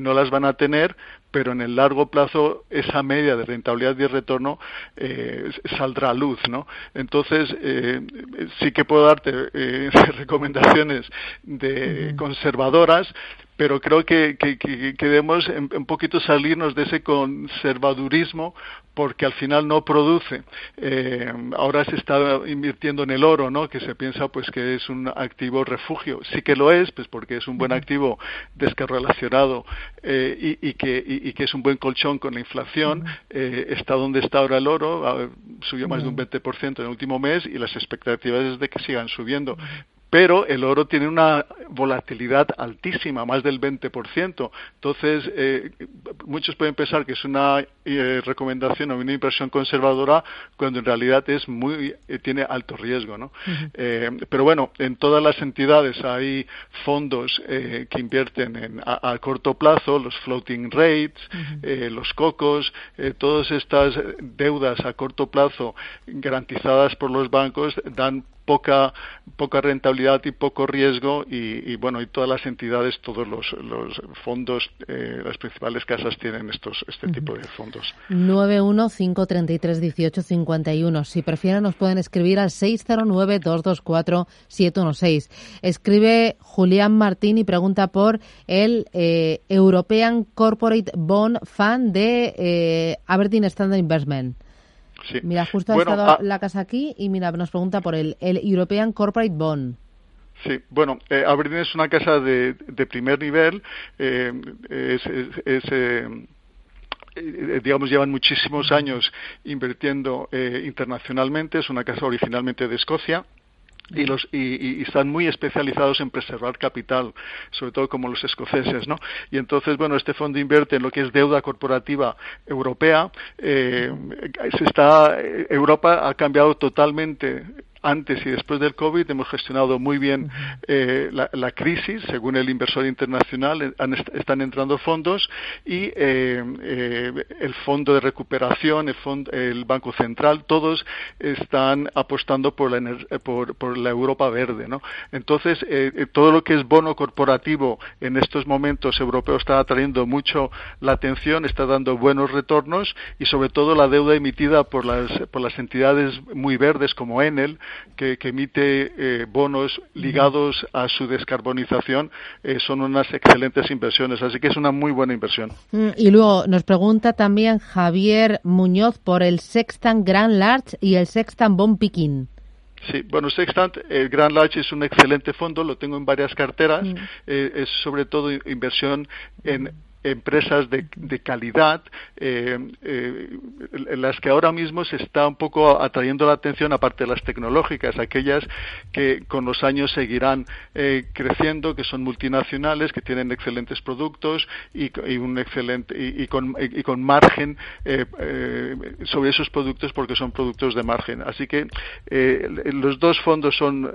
no las van a tener, pero en el largo plazo esa media de rentabilidad y retorno eh, saldrá a luz, ¿no? Entonces eh, sí que puedo darte eh, recomendaciones de conservadoras, pero creo que, que, debemos un poquito salirnos de ese conservadurismo porque al final no produce. Eh, ahora se está invirtiendo en el oro, ¿no? Que se piensa pues que es un activo refugio. Sí que lo es, pues porque es un buen activo descorrelacionado eh, y, que, y, que es un buen colchón con la inflación. Eh, está donde está ahora el oro, subió más de un 20% en el último mes y las expectativas es de que sigan subiendo pero el oro tiene una volatilidad altísima, más del 20%. Entonces, eh, muchos pueden pensar que es una eh, recomendación o una inversión conservadora cuando en realidad es muy eh, tiene alto riesgo, ¿no? pero bueno, en todas las entidades hay fondos que invierten en, a, corto plazo, los floating rates, los cocos, todas estas deudas a corto plazo garantizadas por los bancos dan poca poca rentabilidad y poco riesgo y, bueno y todas las entidades todos los, los fondos eh, las principales casas tienen estos este tipo de fondos. 915331851 si prefieren nos pueden escribir al 609224716 escribe Julián Martín y pregunta por el eh, European Corporate Bond Fund de eh, Aberdeen Standard Investment Mira, justo ha estado ah, la casa aquí y mira, nos pregunta por el, el European Corporate Bond. Sí, bueno, eh, Aberdeen es una casa de, de primer nivel, eh, es, es, eh, eh, digamos, llevan muchísimos años invirtiendo eh, internacionalmente, es una casa originalmente de Escocia, y, los, y, están muy especializados en preservar capital, sobre todo como los escoceses, ¿no? Y entonces, bueno, este fondo invierte en lo que es deuda corporativa europea. Eh, se está, Europa ha cambiado totalmente antes y después del COVID hemos gestionado muy bien eh, la, crisis, según el inversor internacional, eh, están entrando fondos y eh, eh, el Fondo de Recuperación, el, el, Banco Central, todos están apostando por la, por, por la Europa verde. ¿no? Entonces, todo lo que es bono corporativo en estos momentos europeos está atrayendo mucho la atención, está dando buenos retornos y sobre todo la deuda emitida por las, por las entidades muy verdes como Enel, que, emite eh, bonos ligados a su descarbonización eh, son unas excelentes inversiones. Así que es una muy buena inversión. Mm, y luego nos pregunta también Javier Muñoz por el Sextant Grand Large y el Sextant Bond Picking. Sí, bueno, Sextant, el Grand Large es un excelente fondo, lo tengo en varias carteras, mm. eh, es sobre todo inversión en empresas de, de calidad, eh, eh, las que ahora mismo se está un poco atrayendo la atención, aparte de las tecnológicas, aquellas que con los años seguirán eh, creciendo, que son multinacionales, que tienen excelentes productos y, un excelente y, con, y con margen sobre esos productos porque son productos de margen. Así que los dos fondos son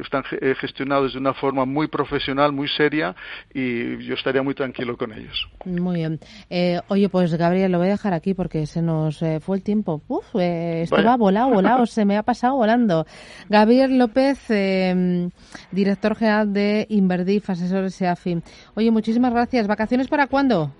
están gestionados de una forma muy profesional, muy seria y yo estaría muy tranquilo con ellos. Muy bien. Eh, oye, pues Gabriel, lo voy a dejar aquí porque se nos eh, fue el tiempo. Uf, eh, estaba volado, volado, se me ha pasado volando. Gabriel López, em, director general de Inverdif, asesores SEAFI. Oye, muchísimas gracias. ¿Vacaciones para cuándo?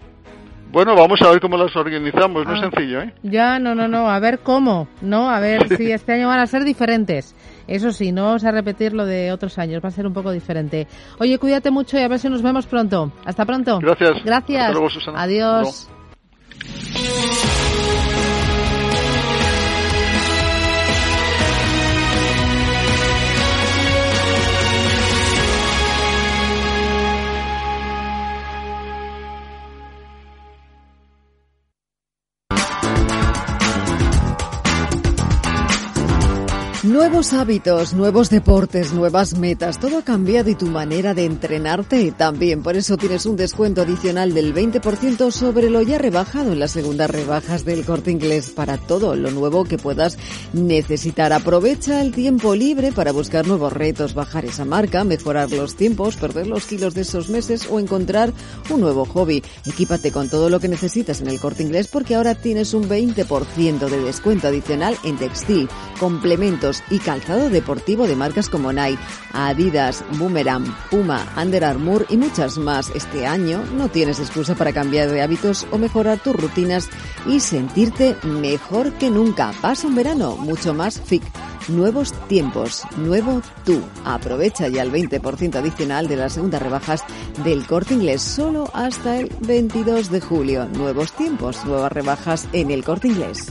Bueno, vamos a ver cómo las organizamos, no es ah. sencillo, ¿eh? Ya, no, no, no, a ver cómo, ¿no? A ver si este año van a ser diferentes. Eso sí, no vamos a repetir lo de otros años, va a ser un poco diferente. Oye, cuídate mucho y a ver si nos vemos pronto. Hasta pronto. Gracias. Gracias. Adiós. Nuevos hábitos, nuevos deportes, nuevas metas, todo ha cambiado y tu manera de entrenarte también. Por eso tienes un descuento adicional del 20% sobre lo ya rebajado en las segundas rebajas del corte inglés para todo lo nuevo que puedas necesitar. Aprovecha el tiempo libre para buscar nuevos retos, bajar esa marca, mejorar los tiempos, perder los kilos de esos meses o encontrar un nuevo hobby. Equípate con todo lo que necesitas en el corte inglés porque ahora tienes un 20% de descuento adicional en textil, complementos, y calzado deportivo de marcas como Nike, Adidas, Boomerang, Puma, Under Armour y muchas más. Este año no tienes excusa para cambiar de hábitos o mejorar tus rutinas y sentirte mejor que nunca. Pasa un verano mucho más fit. Nuevos tiempos, nuevo tú. Aprovecha ya el 20% adicional de las segundas rebajas del corte inglés solo hasta el 22 de julio. Nuevos tiempos, nuevas rebajas en el corte inglés.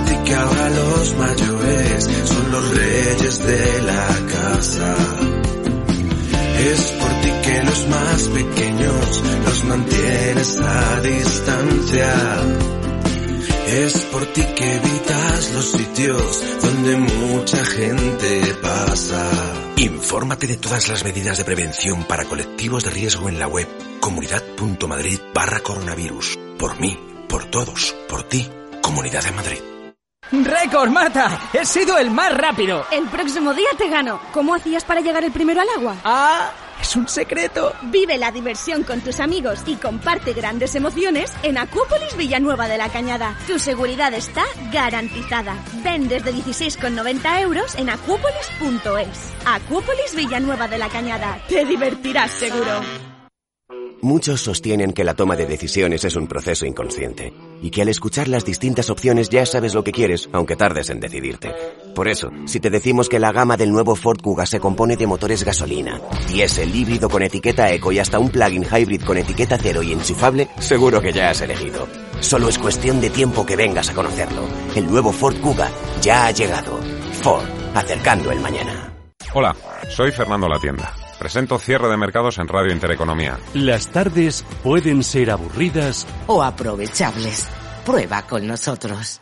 que ahora los mayores son los reyes de la casa Es por ti que los más pequeños los mantienes a distancia. Es por ti que evitas los sitios donde mucha gente pasa. Infórmate de todas las medidas de prevención para colectivos de riesgo en la web comunidad.madrid barra coronavirus. Por mí, por todos, por ti, Comunidad de Madrid. ¡Récord, Mata! ¡He sido el más rápido! El próximo día te gano. ¿Cómo hacías para llegar el primero al agua? ¡Ah! ¡Es un secreto! Vive la diversión con tus amigos y comparte grandes emociones en Acuópolis Villanueva de la Cañada. Tu seguridad está garantizada. Ven desde 16,90 euros en acuópolis.es. Acuópolis Villanueva de la Cañada. Te divertirás seguro. Muchos sostienen que la toma de decisiones es un proceso inconsciente y que al escuchar las distintas opciones ya sabes lo que quieres, aunque tardes en decidirte. Por eso, si te decimos que la gama del nuevo Ford Kuga se compone de motores gasolina, diésel híbrido con etiqueta eco y hasta un plug-in hybrid con etiqueta cero y enchufable, seguro que ya has elegido. Solo es cuestión de tiempo que vengas a conocerlo. El nuevo Ford Kuga ya ha llegado. Ford, acercando el mañana. Hola, soy Fernando La Tienda. Presento cierre de mercados en Radio Intereconomía. Las tardes pueden ser aburridas o aprovechables. Prueba con nosotros.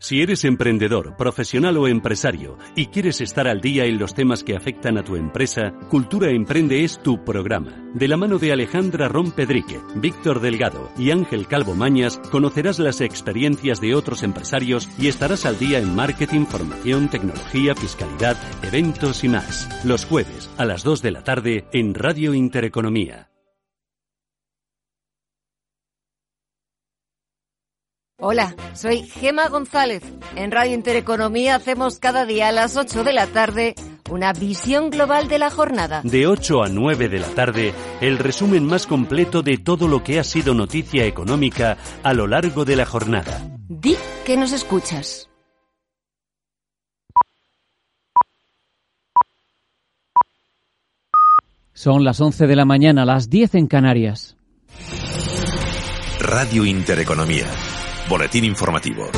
Si eres emprendedor, profesional o empresario y quieres estar al día en los temas que afectan a tu empresa, Cultura Emprende es tu programa. De la mano de Alejandra Rompedrique, Víctor Delgado y Ángel Calvo Mañas, conocerás las experiencias de otros empresarios y estarás al día en marketing, formación, tecnología, fiscalidad, eventos y más. Los jueves a las 2 de la tarde en Radio Intereconomía. Hola, soy Gema González. En Radio Intereconomía hacemos cada día a las 8 de la tarde una visión global de la jornada. De 8 a 9 de la tarde, el resumen más completo de todo lo que ha sido noticia económica a lo largo de la jornada. Di que nos escuchas. Son las 11 de la mañana, las 10 en Canarias. Radio Intereconomía. Boletín informativo.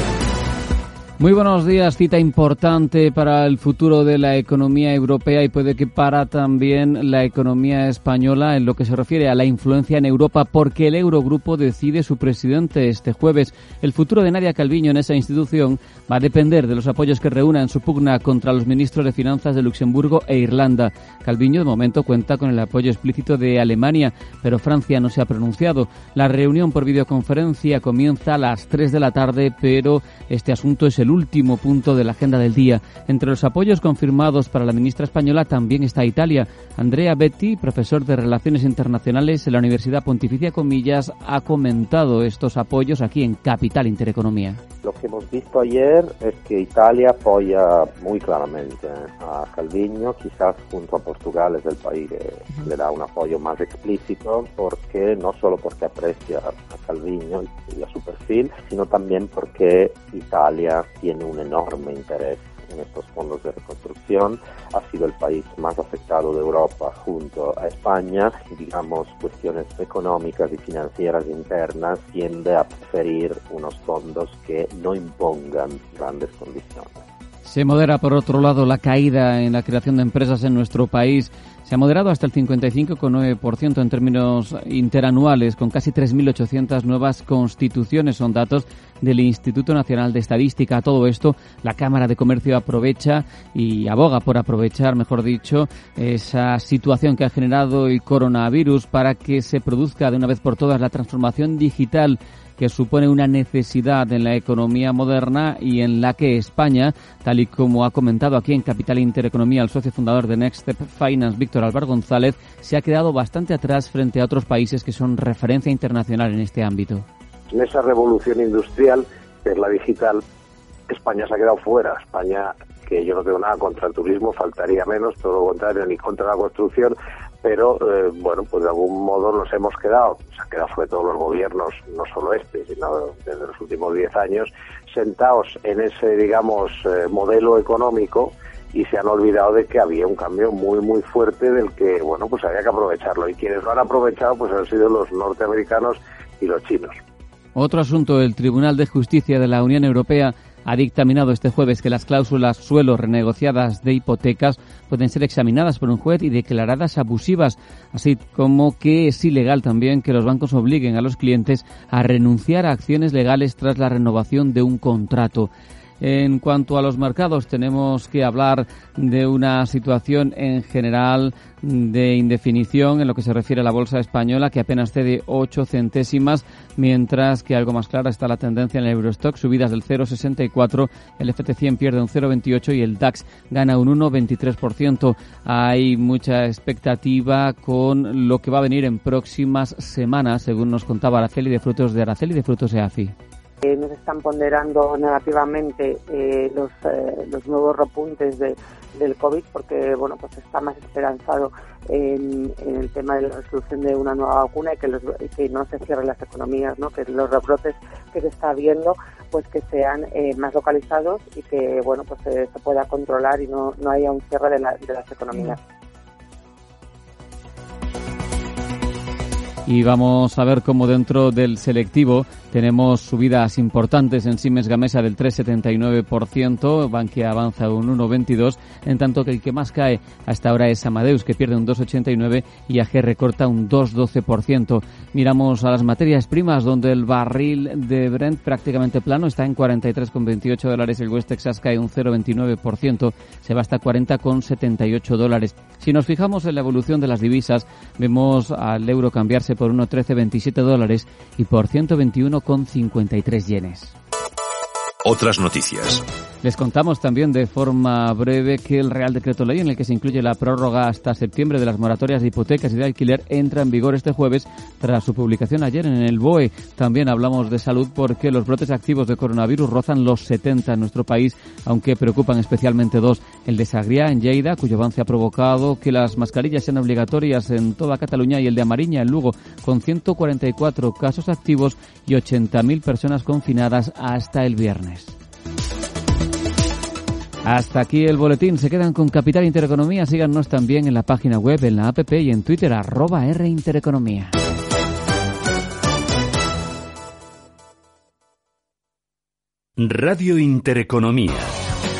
Muy buenos días, cita importante para el futuro de la economía europea y puede que para también la economía española en lo que se refiere a la influencia en Europa porque el Eurogrupo decide su presidente este jueves. El futuro de Nadia Calviño en esa institución va a depender de los apoyos que reúna en su pugna contra los ministros de Finanzas de Luxemburgo e Irlanda. Calviño de momento cuenta con el apoyo explícito de Alemania, pero Francia no se ha pronunciado. La reunión por videoconferencia comienza a las 3 de la tarde, pero este asunto es el último punto de la agenda del día. Entre los apoyos confirmados para la ministra española también está Italia. Andrea Betti, profesor de Relaciones Internacionales en la Universidad Pontificia Comillas, ha comentado estos apoyos aquí en Capital Intereconomía. Lo que hemos visto ayer es que Italia apoya muy claramente a Calviño, quizás junto a Portugal es el país que le da un apoyo más explícito, porque no solo porque aprecia a Calviño y a su perfil, sino también porque Italia tiene un enorme interés en estos fondos de reconstrucción. Ha sido el país más afectado de Europa junto a España. Digamos, cuestiones económicas y financieras internas tiende a preferir unos fondos que no impongan grandes condiciones. Se modera, por otro lado, la caída en la creación de empresas en nuestro país. Se ha moderado hasta el 55,9% en términos interanuales, con casi 3.800 nuevas constituciones. Son datos del Instituto Nacional de Estadística. Todo esto, la Cámara de Comercio aprovecha y aboga por aprovechar, mejor dicho, esa situación que ha generado el coronavirus para que se produzca de una vez por todas la transformación digital que supone una necesidad en la economía moderna y en la que España, tal y como ha comentado aquí en Capital Intereconomía el socio fundador de Next Step Finance, Víctor Álvaro González, se ha quedado bastante atrás frente a otros países que son referencia internacional en este ámbito. En esa revolución industrial, es la digital, España se ha quedado fuera. España que yo no tengo nada contra el turismo, faltaría menos, todo lo contrario, ni contra la construcción, pero eh, bueno, pues de algún modo nos hemos quedado, se han quedado sobre todo los gobiernos, no solo este, sino desde los últimos 10 años, sentados en ese, digamos, eh, modelo económico y se han olvidado de que había un cambio muy, muy fuerte del que, bueno, pues había que aprovecharlo. Y quienes lo han aprovechado, pues han sido los norteamericanos y los chinos. Otro asunto, el Tribunal de Justicia de la Unión Europea ha dictaminado este jueves que las cláusulas suelo renegociadas de hipotecas pueden ser examinadas por un juez y declaradas abusivas, así como que es ilegal también que los bancos obliguen a los clientes a renunciar a acciones legales tras la renovación de un contrato. En cuanto a los mercados, tenemos que hablar de una situación en general de indefinición en lo que se refiere a la bolsa española, que apenas cede 8 centésimas, mientras que algo más clara está la tendencia en el Eurostock, subidas del 0,64, el FT100 pierde un 0,28 y el DAX gana un 1,23%. Hay mucha expectativa con lo que va a venir en próximas semanas, según nos contaba Araceli de Frutos de Araceli de Frutos de AFI. Eh, nos están ponderando negativamente eh, los, eh, los nuevos repuntes de, del COVID porque bueno pues está más esperanzado en, el tema de la resolución de una nueva vacuna y que, los, que no se cierren las economías, ¿no? que los rebrotes que se está viendo pues que sean más localizados y que bueno pues se pueda controlar y no, no haya un cierre de, de las economías. Y vamos a ver cómo dentro del selectivo tenemos subidas importantes en Siemens Gamesa del 3,79%, Bankia avanza un 1,22%, en tanto que el que más cae hasta ahora es Amadeus, que pierde un 2,89% y AG recorta un 2,12%. Miramos a las materias primas, donde el barril de Brent prácticamente plano está en 43,28 dólares, el West Texas cae un 0,29%, se va hasta 40,78 dólares. Si nos fijamos en la evolución de las divisas, vemos al euro cambiarse por 1,1327 dólares y por 121,53 yenes. Otras noticias. Les contamos también de forma breve que el Real Decreto Ley en el que se incluye la prórroga hasta septiembre de las moratorias de hipotecas y de alquiler entra en vigor este jueves tras su publicación ayer en el BOE. También hablamos de salud porque los brotes activos de coronavirus rozan los 70 en nuestro país, aunque preocupan especialmente dos. El de Sagriá en Lleida, cuyo avance ha provocado que las mascarillas sean obligatorias en toda Cataluña y el de Amariña en Lugo, con 144 casos activos y 80.000 personas confinadas hasta el viernes. Hasta aquí el boletín. Se quedan con Capital Intereconomía. Síganos también en la página web, en la app y en Twitter, arroba R Intereconomía. Radio Intereconomía.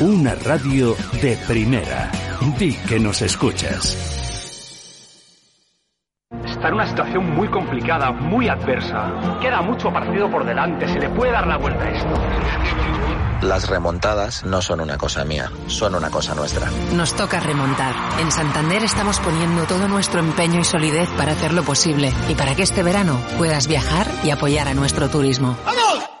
Una radio de primera. Di que nos escuchas. Está en una situación muy complicada, muy adversa. Queda mucho partido por delante. Se le puede dar la vuelta a esto. Las remontadas no son una cosa mía, son una cosa nuestra. Nos toca remontar. En Santander estamos poniendo todo nuestro empeño y solidez para hacerlo posible y para que este verano puedas viajar y apoyar a nuestro turismo. ¡Vamos!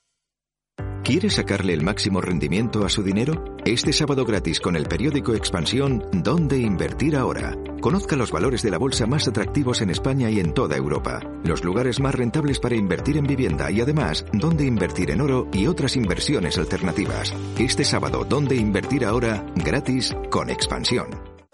¿Quiere sacarle el máximo rendimiento a su dinero? Este sábado gratis con el periódico Expansión, ¿Dónde invertir ahora? Conozca los valores de la bolsa más atractivos en España y en toda Europa, los lugares más rentables para invertir en vivienda y además, dónde invertir en oro y otras inversiones alternativas. Este sábado, ¿Dónde invertir ahora? Gratis con Expansión.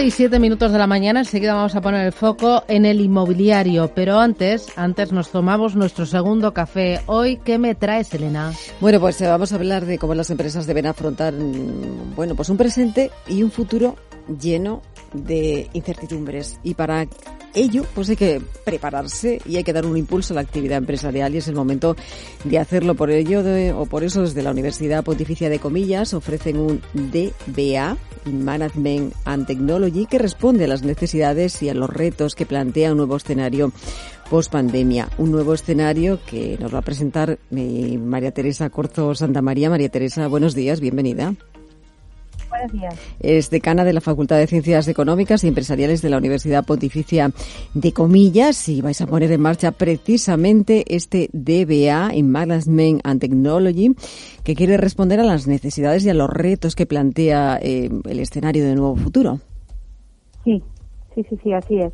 11 y 7 minutos de la mañana, enseguida vamos a poner el foco en el inmobiliario, pero antes, antes nos tomamos nuestro segundo café. Hoy, ¿qué me traes, Elena? Bueno, pues eh, vamos a hablar de cómo las empresas deben afrontar, mm, bueno, pues un presente y un futuro lleno de incertidumbres. Y para ello, pues hay que prepararse y hay que dar un impulso a la actividad empresarial y es el momento de hacerlo. Por ello, o por eso, desde la Universidad Pontificia de Comillas ofrecen un DBA, Management and Technology, que responde a las necesidades y a los retos que plantea un nuevo escenario post pandemia. Un nuevo escenario que nos va a presentar eh, María Teresa Corzo Santa María. María Teresa, buenos días, bienvenida. Es decana de la Facultad de Ciencias Económicas y Empresariales de la Universidad Pontificia de Comillas y vais a poner en marcha precisamente este DBA en Management and Technology que quiere responder a las necesidades y a los retos que plantea eh, el escenario de nuevo futuro. Sí, sí, sí, sí, así es.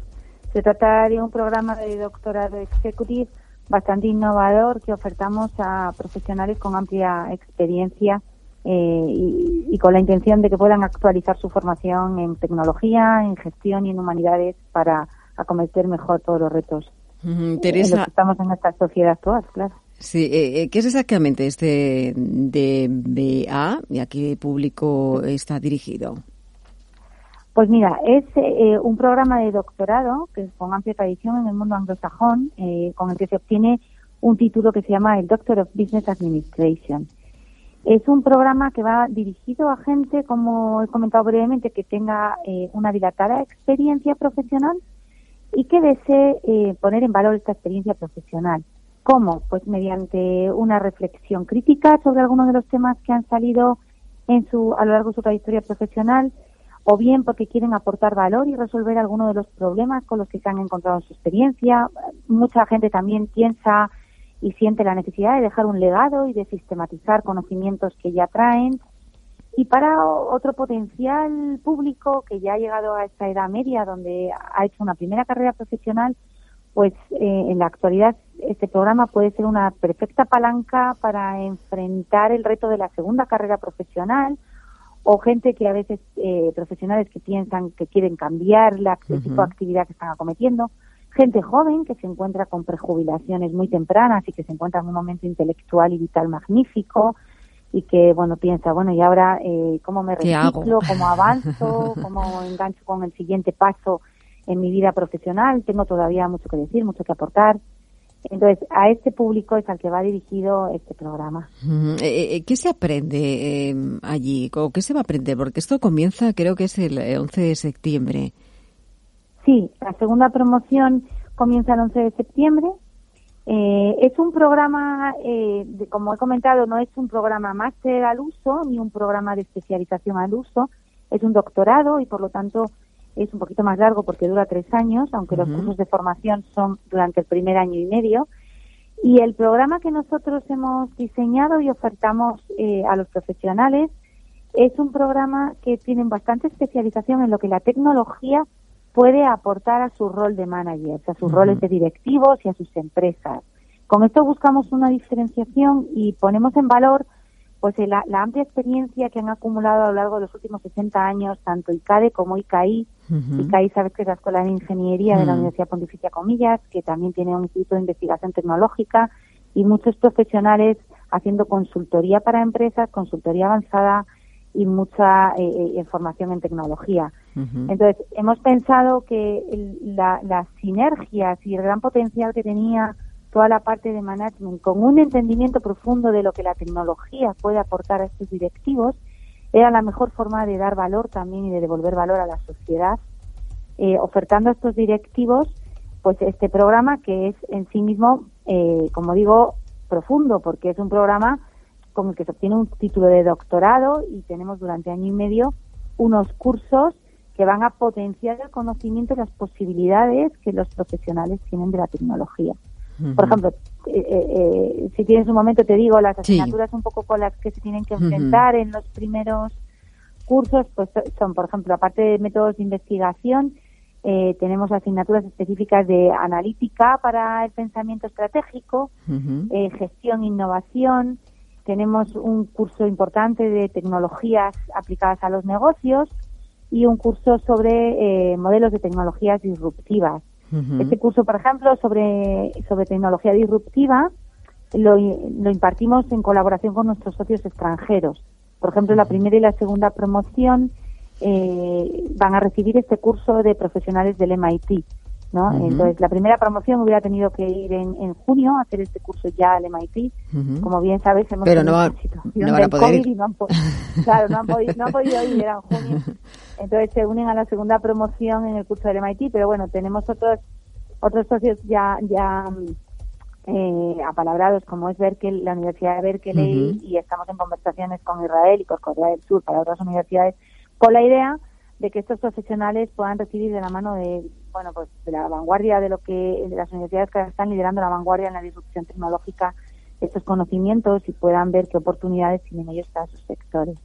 Se trata de un programa de doctorado executive bastante innovador que ofertamos a profesionales con amplia experiencia eh, y, con la intención de que puedan actualizar su formación en tecnología, en gestión y en humanidades para acometer mejor todos los retos. Teresa, estamos en esta sociedad actual, claro. Sí, eh, eh, ¿qué es exactamente este DBA y a qué público está dirigido? Pues mira, es un programa de doctorado que es con amplia tradición en el mundo anglosajón, con el que se obtiene un título que se llama el Doctor of Business Administration. Es un programa que va dirigido a gente, como he comentado brevemente, que tenga eh, una dilatada experiencia profesional y que desee eh, poner en valor esta experiencia profesional. ¿Cómo? Pues mediante una reflexión crítica sobre algunos de los temas que han salido en su, a lo largo de su trayectoria profesional, o bien porque quieren aportar valor y resolver algunos de los problemas con los que se han encontrado en su experiencia. Mucha gente también piensa y siente la necesidad de dejar un legado y de sistematizar conocimientos que ya traen. Y para otro potencial público que ya ha llegado a esta edad media, donde ha hecho una primera carrera profesional, pues eh, en la actualidad este programa puede ser una perfecta palanca para enfrentar el reto de la segunda carrera profesional o gente que a veces, eh, profesionales que piensan que quieren cambiar la, el tipo de actividad que están acometiendo gente joven que se encuentra con prejubilaciones muy tempranas y que se encuentra en un momento intelectual y vital magnífico y que, bueno, piensa, bueno, y ahora, eh, ¿cómo me reciclo? ¿Cómo avanzo? ¿Cómo engancho con el siguiente paso en mi vida profesional? Tengo todavía mucho que decir, mucho que aportar. Entonces, a este público es al que va dirigido este programa. Eh, eh, ¿Qué se aprende allí? ¿O qué se va a aprender? Porque esto comienza, creo que es el 11 de septiembre. Sí, la segunda promoción comienza el 11 de septiembre. Eh, es un programa, eh, como he comentado, no es un programa máster al uso ni un programa de especialización al uso. Es un doctorado y, por lo tanto, es un poquito más largo porque dura tres años, aunque los cursos de formación son durante el primer año y medio. Y el programa que nosotros hemos diseñado y ofertamos eh, a los profesionales es un programa que tiene bastante especialización en lo que la tecnología puede aportar a su rol de manager, a sus roles de directivos y a sus empresas. Con esto buscamos una diferenciación y ponemos en valor pues la, amplia experiencia que han acumulado a lo largo de los últimos 60 años tanto ICADE como ICAI. ICAI sabes que es la Escuela de Ingeniería de la Universidad Pontificia Comillas, que también tiene un instituto de investigación tecnológica y muchos profesionales haciendo consultoría para empresas, consultoría avanzada y mucha eh, eh formación en tecnología. Entonces, hemos pensado que las sinergias y el gran potencial que tenía toda la parte de management con un entendimiento profundo de lo que la tecnología puede aportar a estos directivos era la mejor forma de dar valor también y de devolver valor a la sociedad, eh, ofertando a estos directivos pues este programa que es en sí mismo, eh, como digo, profundo, porque es un programa con el que se obtiene un título de doctorado y tenemos durante año y medio unos cursos que van a potenciar el conocimiento y las posibilidades que los profesionales tienen de la tecnología. Por ejemplo, eh, eh, eh, si tienes un momento te digo las asignaturas un poco con las que se tienen que enfrentar en los primeros cursos pues son, por ejemplo, aparte de métodos de investigación, eh, tenemos asignaturas específicas de analítica para el pensamiento estratégico, eh, gestión e innovación. Tenemos un curso importante de tecnologías aplicadas a los negocios y un curso sobre eh, modelos de tecnologías disruptivas. Este curso, por ejemplo, sobre, sobre tecnología disruptiva, lo, lo impartimos en colaboración con nuestros socios extranjeros. Por ejemplo, la primera y la segunda promoción eh, van a recibir este curso de profesionales del MIT. ¿No? Entonces, la primera promoción hubiera tenido que ir en, junio a hacer este curso ya al MIT. Como bien sabes, hemos Pero no, situación del COVID y no han, claro, no han, podido, no han podido ir, era en junio. Entonces, se unen a la segunda promoción en el curso del MIT, pero bueno, tenemos otros otros socios ya ya eh, apalabrados como es Berkeley, la Universidad de Berkeley y estamos en conversaciones con Israel y con Corea del Sur para otras universidades con la idea de que estos profesionales puedan recibir de la mano de bueno pues de la vanguardia de lo que de las universidades que están liderando la vanguardia en la disrupción tecnológica estos conocimientos y puedan ver qué oportunidades tienen ellos para sus sectores.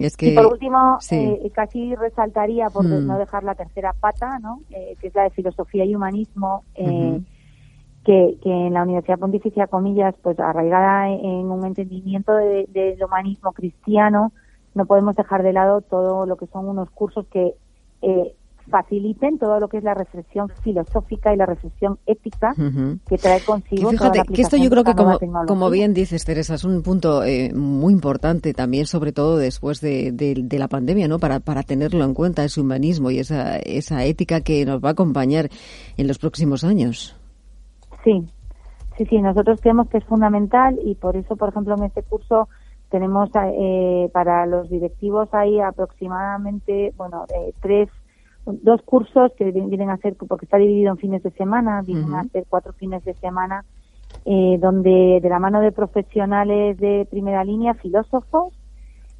es que, y por último, eh, casi resaltaría, por no dejar la tercera pata, ¿no? Eh, que es la de filosofía y humanismo, eh, que, que, en la Universidad Pontificia, comillas, pues arraigada en un entendimiento del humanismo cristiano, no podemos dejar de lado todo lo que son unos cursos que eh, faciliten todo lo que es la reflexión filosófica y la reflexión ética que trae consigo. fíjate, que esto yo creo que como, como bien dices, Teresa, es un punto eh, muy importante también, sobre todo después de, de, la pandemia, ¿no? Para, para tenerlo en cuenta, ese humanismo y esa, esa ética que nos va a acompañar en los próximos años. Sí, sí, sí, nosotros creemos que es fundamental y por eso, por ejemplo, en este curso tenemos eh, para los directivos hay aproximadamente, bueno, eh, tres, dos cursos que vienen a ser, porque está dividido en fines de semana, vienen a ser cuatro fines de semana, eh, donde de la mano de profesionales de primera línea, filósofos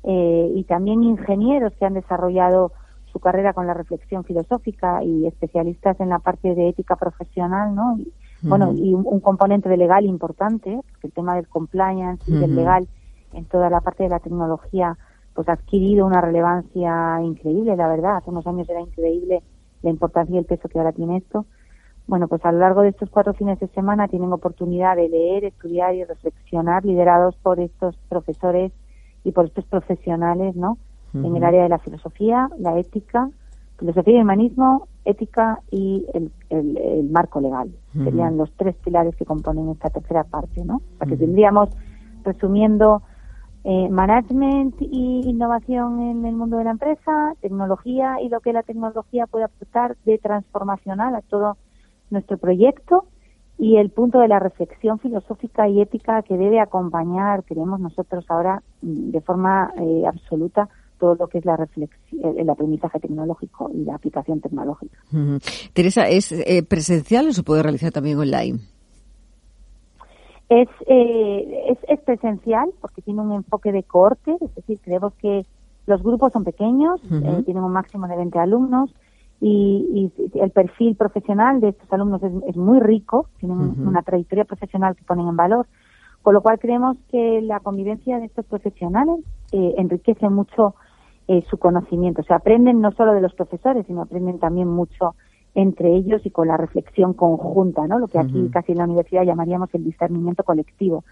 eh, y también ingenieros que han desarrollado su carrera con la reflexión filosófica y especialistas en la parte de ética profesional, ¿no? Y, Bueno, y un, componente de legal importante, porque el tema del compliance y del legal en toda la parte de la tecnología pues ha adquirido una relevancia increíble, la verdad. Hace unos años era increíble la importancia y el peso que ahora tiene esto. Bueno, pues a lo largo de estos cuatro fines de semana tienen oportunidad de leer, estudiar y reflexionar, liderados por estos profesores y por estos profesionales, ¿no? En el área de la filosofía, la ética, filosofía y humanismo, ética y el, el, marco legal. Serían los tres pilares que componen esta tercera parte, ¿no? Para que tendríamos, resumiendo, eh, management y innovación en el mundo de la empresa, tecnología y lo que la tecnología puede aportar de transformacional a todo nuestro proyecto y el punto de la reflexión filosófica y ética que debe acompañar, creemos nosotros ahora mm, de forma eh, absoluta, todo lo que es la reflexión, el aprendizaje tecnológico y la aplicación tecnológica. Teresa, ¿es eh, presencial o se puede realizar también online? Es, eh, es, es, presencial porque tiene un enfoque de cohorte, es decir, creemos que los grupos son pequeños, eh, tienen un máximo de 20 alumnos y, y, el perfil profesional de estos alumnos es, muy rico, tienen una trayectoria profesional que ponen en valor, con lo cual creemos que la convivencia de estos profesionales eh, enriquece mucho eh, su conocimiento. O sea, aprenden no solo de los profesores, sino aprenden también mucho entre ellos y con la reflexión conjunta, ¿no? Lo que aquí casi en la universidad llamaríamos el discernimiento colectivo.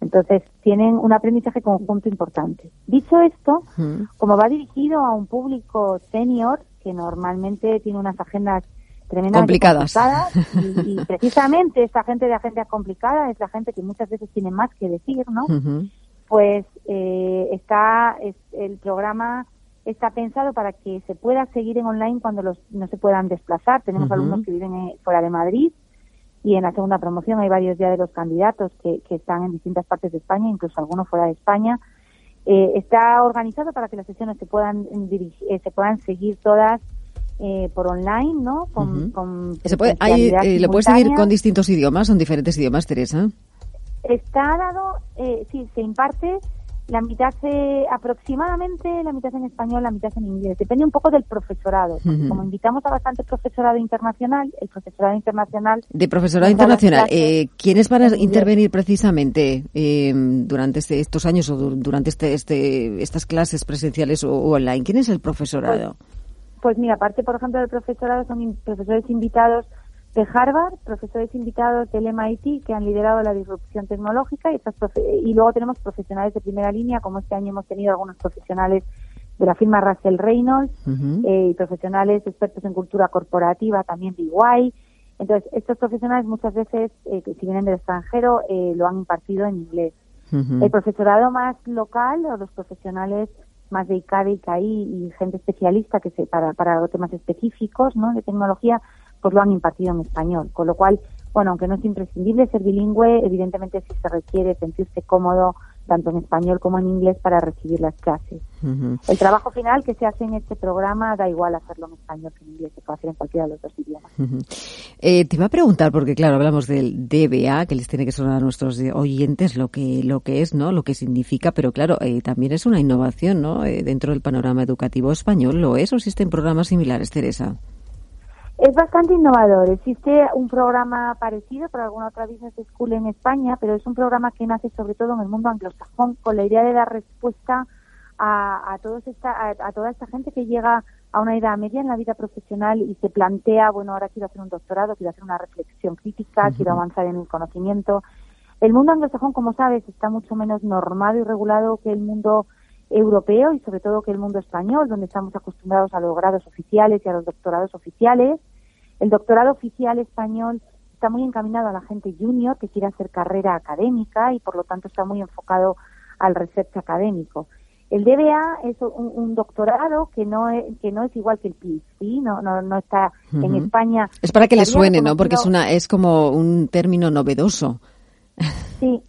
Entonces, tienen un aprendizaje conjunto importante. Dicho esto, como va dirigido a un público senior que normalmente tiene unas agendas tremendamente complicadas, y, precisamente esta gente de agencias complicadas es la gente que muchas veces tiene más que decir, ¿no? Pues eh, está es, el programa está pensado para que se pueda seguir en online cuando los, no se puedan desplazar. Tenemos alumnos que viven eh, fuera de Madrid y en la segunda promoción hay varios ya de los candidatos que, que están en distintas partes de España, incluso algunos fuera de España. Eh, está organizado para que las sesiones se puedan eh, se puedan seguir todas eh, por online, ¿no? Con, con ¿Se puede, hay, ¿Lo puedes seguir con distintos idiomas? ¿Son diferentes idiomas, Teresa? Está dado, sí, se imparte la mitad eh, aproximadamente la mitad en español, la mitad en inglés. Depende un poco del profesorado. Como invitamos a bastante profesorado internacional, el profesorado internacional. De profesorado internacional, eh, ¿quiénes van a intervenir precisamente eh, durante este, estos años o durante este, este, estas clases presenciales o, online? ¿Quién es el profesorado? Pues, pues, mira, aparte, por ejemplo, del profesorado, son profesores invitados de Harvard, profesores invitados del MIT que han liderado la disrupción tecnológica y, y luego tenemos profesionales de primera línea, como este año hemos tenido algunos profesionales de la firma Russell Reynolds eh, y profesionales expertos en cultura corporativa, también de EY. Entonces, estos profesionales muchas veces, eh, si vienen del extranjero, eh, lo han impartido en inglés. El profesorado más local o los profesionales más de ICADE, ICAI y gente especialista que se, para, para temas específicos ¿no? de tecnología, pues lo han impartido en español. Con lo cual, bueno, aunque no es imprescindible ser bilingüe, evidentemente sí se requiere sentirse cómodo tanto en español como en inglés para recibir las clases. El trabajo final que se hace en este programa da igual hacerlo en español que en inglés, se puede hacer en cualquiera de los dos idiomas. eh, te iba a preguntar, porque claro, hablamos del DBA, que les tiene que sonar a nuestros oyentes lo que, lo que es, ¿no? Lo que significa, pero claro, eh, también es una innovación, ¿no? Eh, dentro del panorama educativo español, ¿lo es o existen programas similares, Teresa? Es bastante innovador. Existe un programa parecido por alguna otra business school en España, pero es un programa que nace sobre todo en el mundo anglosajón con la idea de dar respuesta a, a, todos esta, a, toda esta gente que llega a una edad media en la vida profesional y se plantea, bueno, ahora quiero hacer un doctorado, quiero hacer una reflexión crítica, quiero avanzar en el conocimiento. El mundo anglosajón, como sabes, está mucho menos normado y regulado que el mundo europeo y sobre todo que el mundo español, donde estamos acostumbrados a los grados oficiales y a los doctorados oficiales. El doctorado oficial español está muy encaminado a la gente junior que quiere hacer carrera académica y por lo tanto está muy enfocado al research académico. El DBA es un, doctorado que no es, que no es igual que el PhD, no no, no está en España. Es para que le suene, ¿no? Porque es una es como un término novedoso. Sí,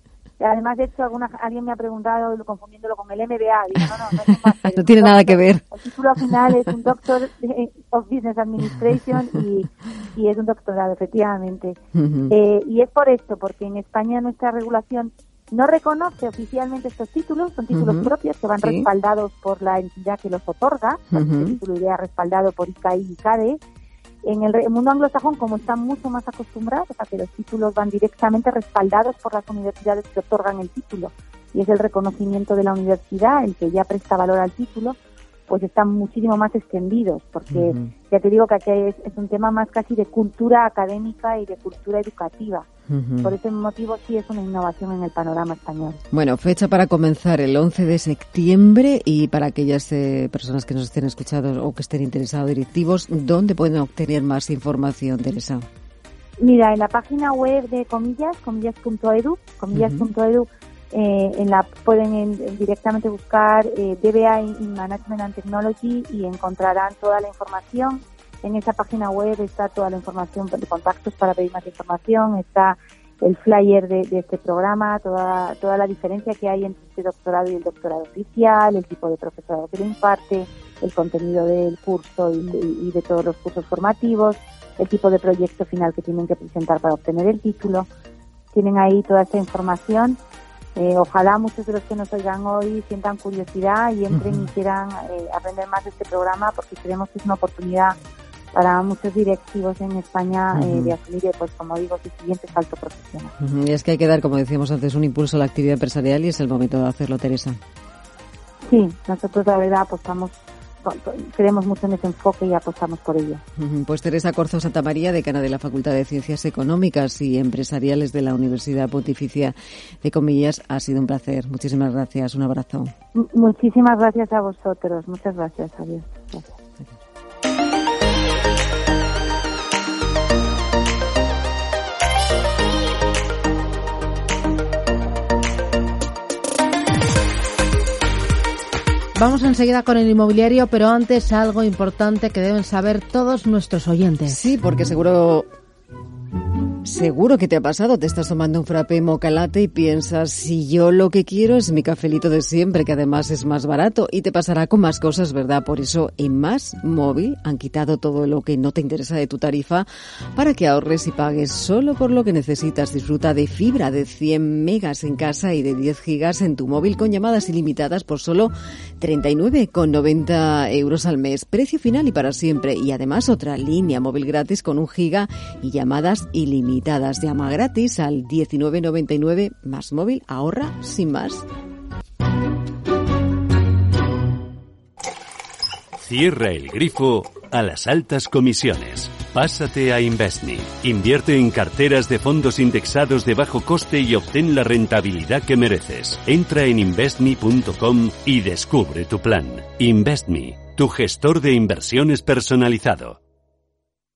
Además, de hecho, alguna, alguien me ha preguntado, confundiéndolo con el MBA. Digo, no, no, no, no tiene nada que ver. El título final es un Doctor of Business Administration y, y es un doctorado, efectivamente. eh, y es por esto, porque en España nuestra regulación no reconoce oficialmente estos títulos, son títulos propios que van respaldados por la entidad que los otorga, el título iría respaldado por ICAI y CADE, en el, mundo anglosajón, como están mucho más acostumbrados a que los títulos van directamente respaldados por las universidades que otorgan el título, y es el reconocimiento de la universidad el que ya presta valor al título, pues están muchísimo más extendidos, porque ya te digo que aquí es, un tema más casi de cultura académica y de cultura educativa. Por ese motivo sí es una innovación en el panorama español. Bueno, fecha para comenzar el 11 de septiembre y para aquellas eh, personas que nos estén escuchando o que estén interesados directivos, ¿dónde pueden obtener más información, Teresa? Mira, en la página web de Comillas, comillas.edu, comillas.edu, eh, en la pueden directamente buscar eh, DBA in Management and Technology y encontrarán toda la información. En esa página web está toda la información de contactos para pedir más información, está el flyer de, este programa, toda, toda la diferencia que hay entre este doctorado y el doctorado oficial, el tipo de profesorado que lo imparte, el contenido del curso y de todos los cursos formativos, el tipo de proyecto final que tienen que presentar para obtener el título. Tienen ahí toda esta información eh, ojalá muchos de los que nos oigan hoy sientan curiosidad y entren y quieran eh, aprender más de este programa porque creemos que es una oportunidad para muchos directivos en España eh, de asumir, pues como digo, su siguiente salto profesional. Y es que hay que dar, como decíamos antes, un impulso a la actividad empresarial y es el momento de hacerlo, Teresa. Sí, nosotros la verdad apostamos creemos mucho en ese enfoque y apostamos por ello. Pues Teresa Corzo Santamaría, decana de la Facultad de Ciencias Económicas y Empresariales de la Universidad Pontificia de Comillas, ha sido un placer. Muchísimas gracias. Un abrazo. muchísimas gracias a vosotros. Muchas gracias. Adiós. Vamos enseguida con el inmobiliario, pero antes algo importante que deben saber todos nuestros oyentes. Sí, porque seguro Seguro que te ha pasado, te estás tomando un frappé moca y piensas, si yo lo que quiero es mi cafelito de siempre, que además es más barato, y te pasará con más cosas, ¿verdad? Por eso en Más Móvil han quitado todo lo que no te interesa de tu tarifa para que ahorres y pagues solo por lo que necesitas. Disfruta de fibra de 100 megas en casa y de 10 gigas en tu móvil con llamadas ilimitadas por solo 39,90 euros al mes. Precio final y para siempre. Y además otra línea móvil gratis con un giga y llamadas ilimitadas limitadas. Llama gratis al 1999 más móvil, ahorra sin más. Cierra el grifo a las altas comisiones. Pásate a Investme. Invierte en carteras de fondos indexados de bajo coste y obtén la rentabilidad que mereces. Entra en investme.com y descubre tu plan. Investme, tu gestor de inversiones personalizado.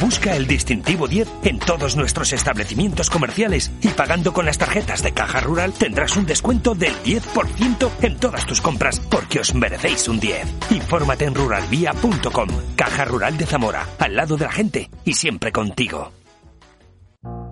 Busca el distintivo 10 en todos nuestros establecimientos comerciales y pagando con las tarjetas de Caja Rural tendrás un descuento del 10% en todas tus compras porque os merecéis un 10. Infórmate en ruralvía.com. Caja Rural de Zamora, al lado de la gente y siempre contigo.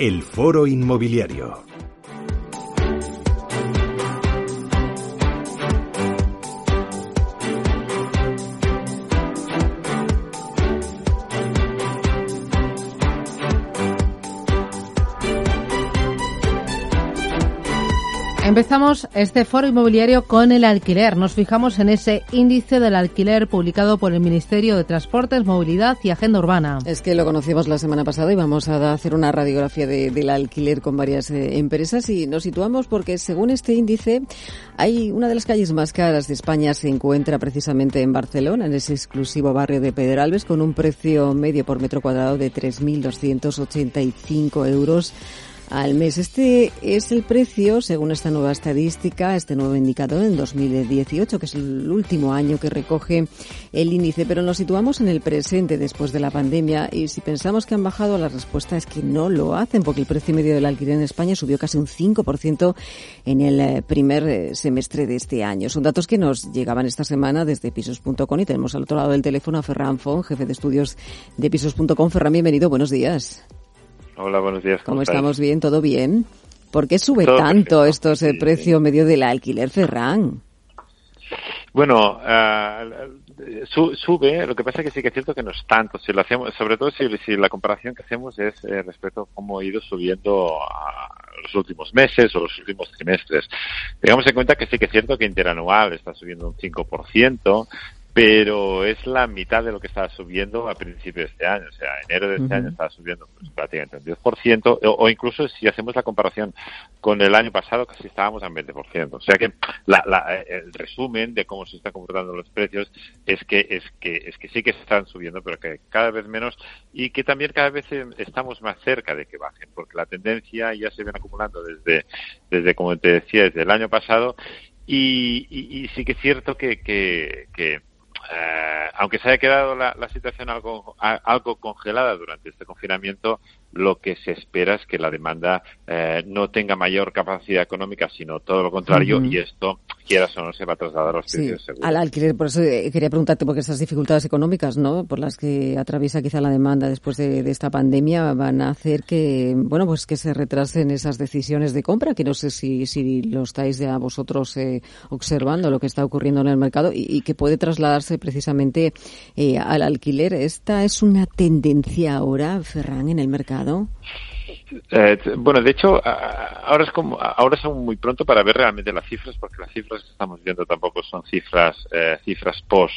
El Foro Inmobiliario. Empezamos este foro inmobiliario con el alquiler. Nos fijamos en ese índice del alquiler publicado por el Ministerio de Transportes, Movilidad y Agenda Urbana. Es que lo conocimos la semana pasada y vamos a hacer una radiografía del alquiler con varias eh, empresas y nos situamos porque según este índice hay una de las calles más caras de España se encuentra precisamente en Barcelona, en ese exclusivo barrio de Pedralbes con un precio medio por metro cuadrado de 3.285 euros al mes. Este es el precio, según esta nueva estadística, este nuevo indicador en 2018, que es el último año que recoge el índice, pero nos situamos en el presente después de la pandemia y si pensamos que han bajado, la respuesta es que no lo hacen, porque el precio medio del alquiler en España subió casi un 5% en el eh, primer eh, semestre de este año. Son datos que nos llegaban esta semana desde pisos.com y tenemos al otro lado del teléfono a Ferran Fon, jefe de estudios de pisos.com. Ferran, bienvenido, buenos días. Hola, buenos días. ¿Cómo, estamos? ¿Bien? ¿Todo bien? ¿Por qué sube tanto esto, ese precio medio del alquiler, Ferran? Bueno, uh, sube, lo que pasa es que sí que es cierto que no es tanto, si lo hacemos, sobre todo si, si la comparación que hacemos es eh, respecto a cómo ha ido subiendo a los últimos meses o los últimos trimestres. Tengamos en cuenta que sí que es cierto que interanual está subiendo un 5%, pero es la mitad de lo que estaba subiendo a principios de este año. O sea, enero de este año estaba subiendo pues, prácticamente un 10%, o, incluso si hacemos la comparación con el año pasado, casi estábamos en 20%. O sea que el resumen de cómo se están comportando los precios es que, es, que, es que sí que están subiendo, pero que cada vez menos y que también cada vez estamos más cerca de que bajen, porque la tendencia ya se viene acumulando desde, desde como te decía, desde el año pasado y, y, sí que es cierto que, que, que eh, aunque se haya quedado la, situación algo, algo congelada durante este confinamiento, lo que se espera es que la demanda eh, no tenga mayor capacidad económica, sino todo lo contrario, y esto quieras o no se va a trasladar a los precios seguros. Al alquiler, por eso eh, quería preguntarte, porque esas dificultades económicas, ¿no? Por las que atraviesa quizá la demanda después de, esta pandemia van a hacer que, bueno, pues que se retrasen esas decisiones de compra, que no sé si, si lo estáis ya vosotros eh, observando, lo que está ocurriendo en el mercado y, que puede trasladarse precisamente eh, al alquiler. ¿Esta es una tendencia ahora, Ferran, en el mercado? Eh, bueno, de hecho, ahora es como, ahora es aún muy pronto para ver realmente las cifras, porque las cifras que estamos viendo tampoco son cifras, eh, cifras post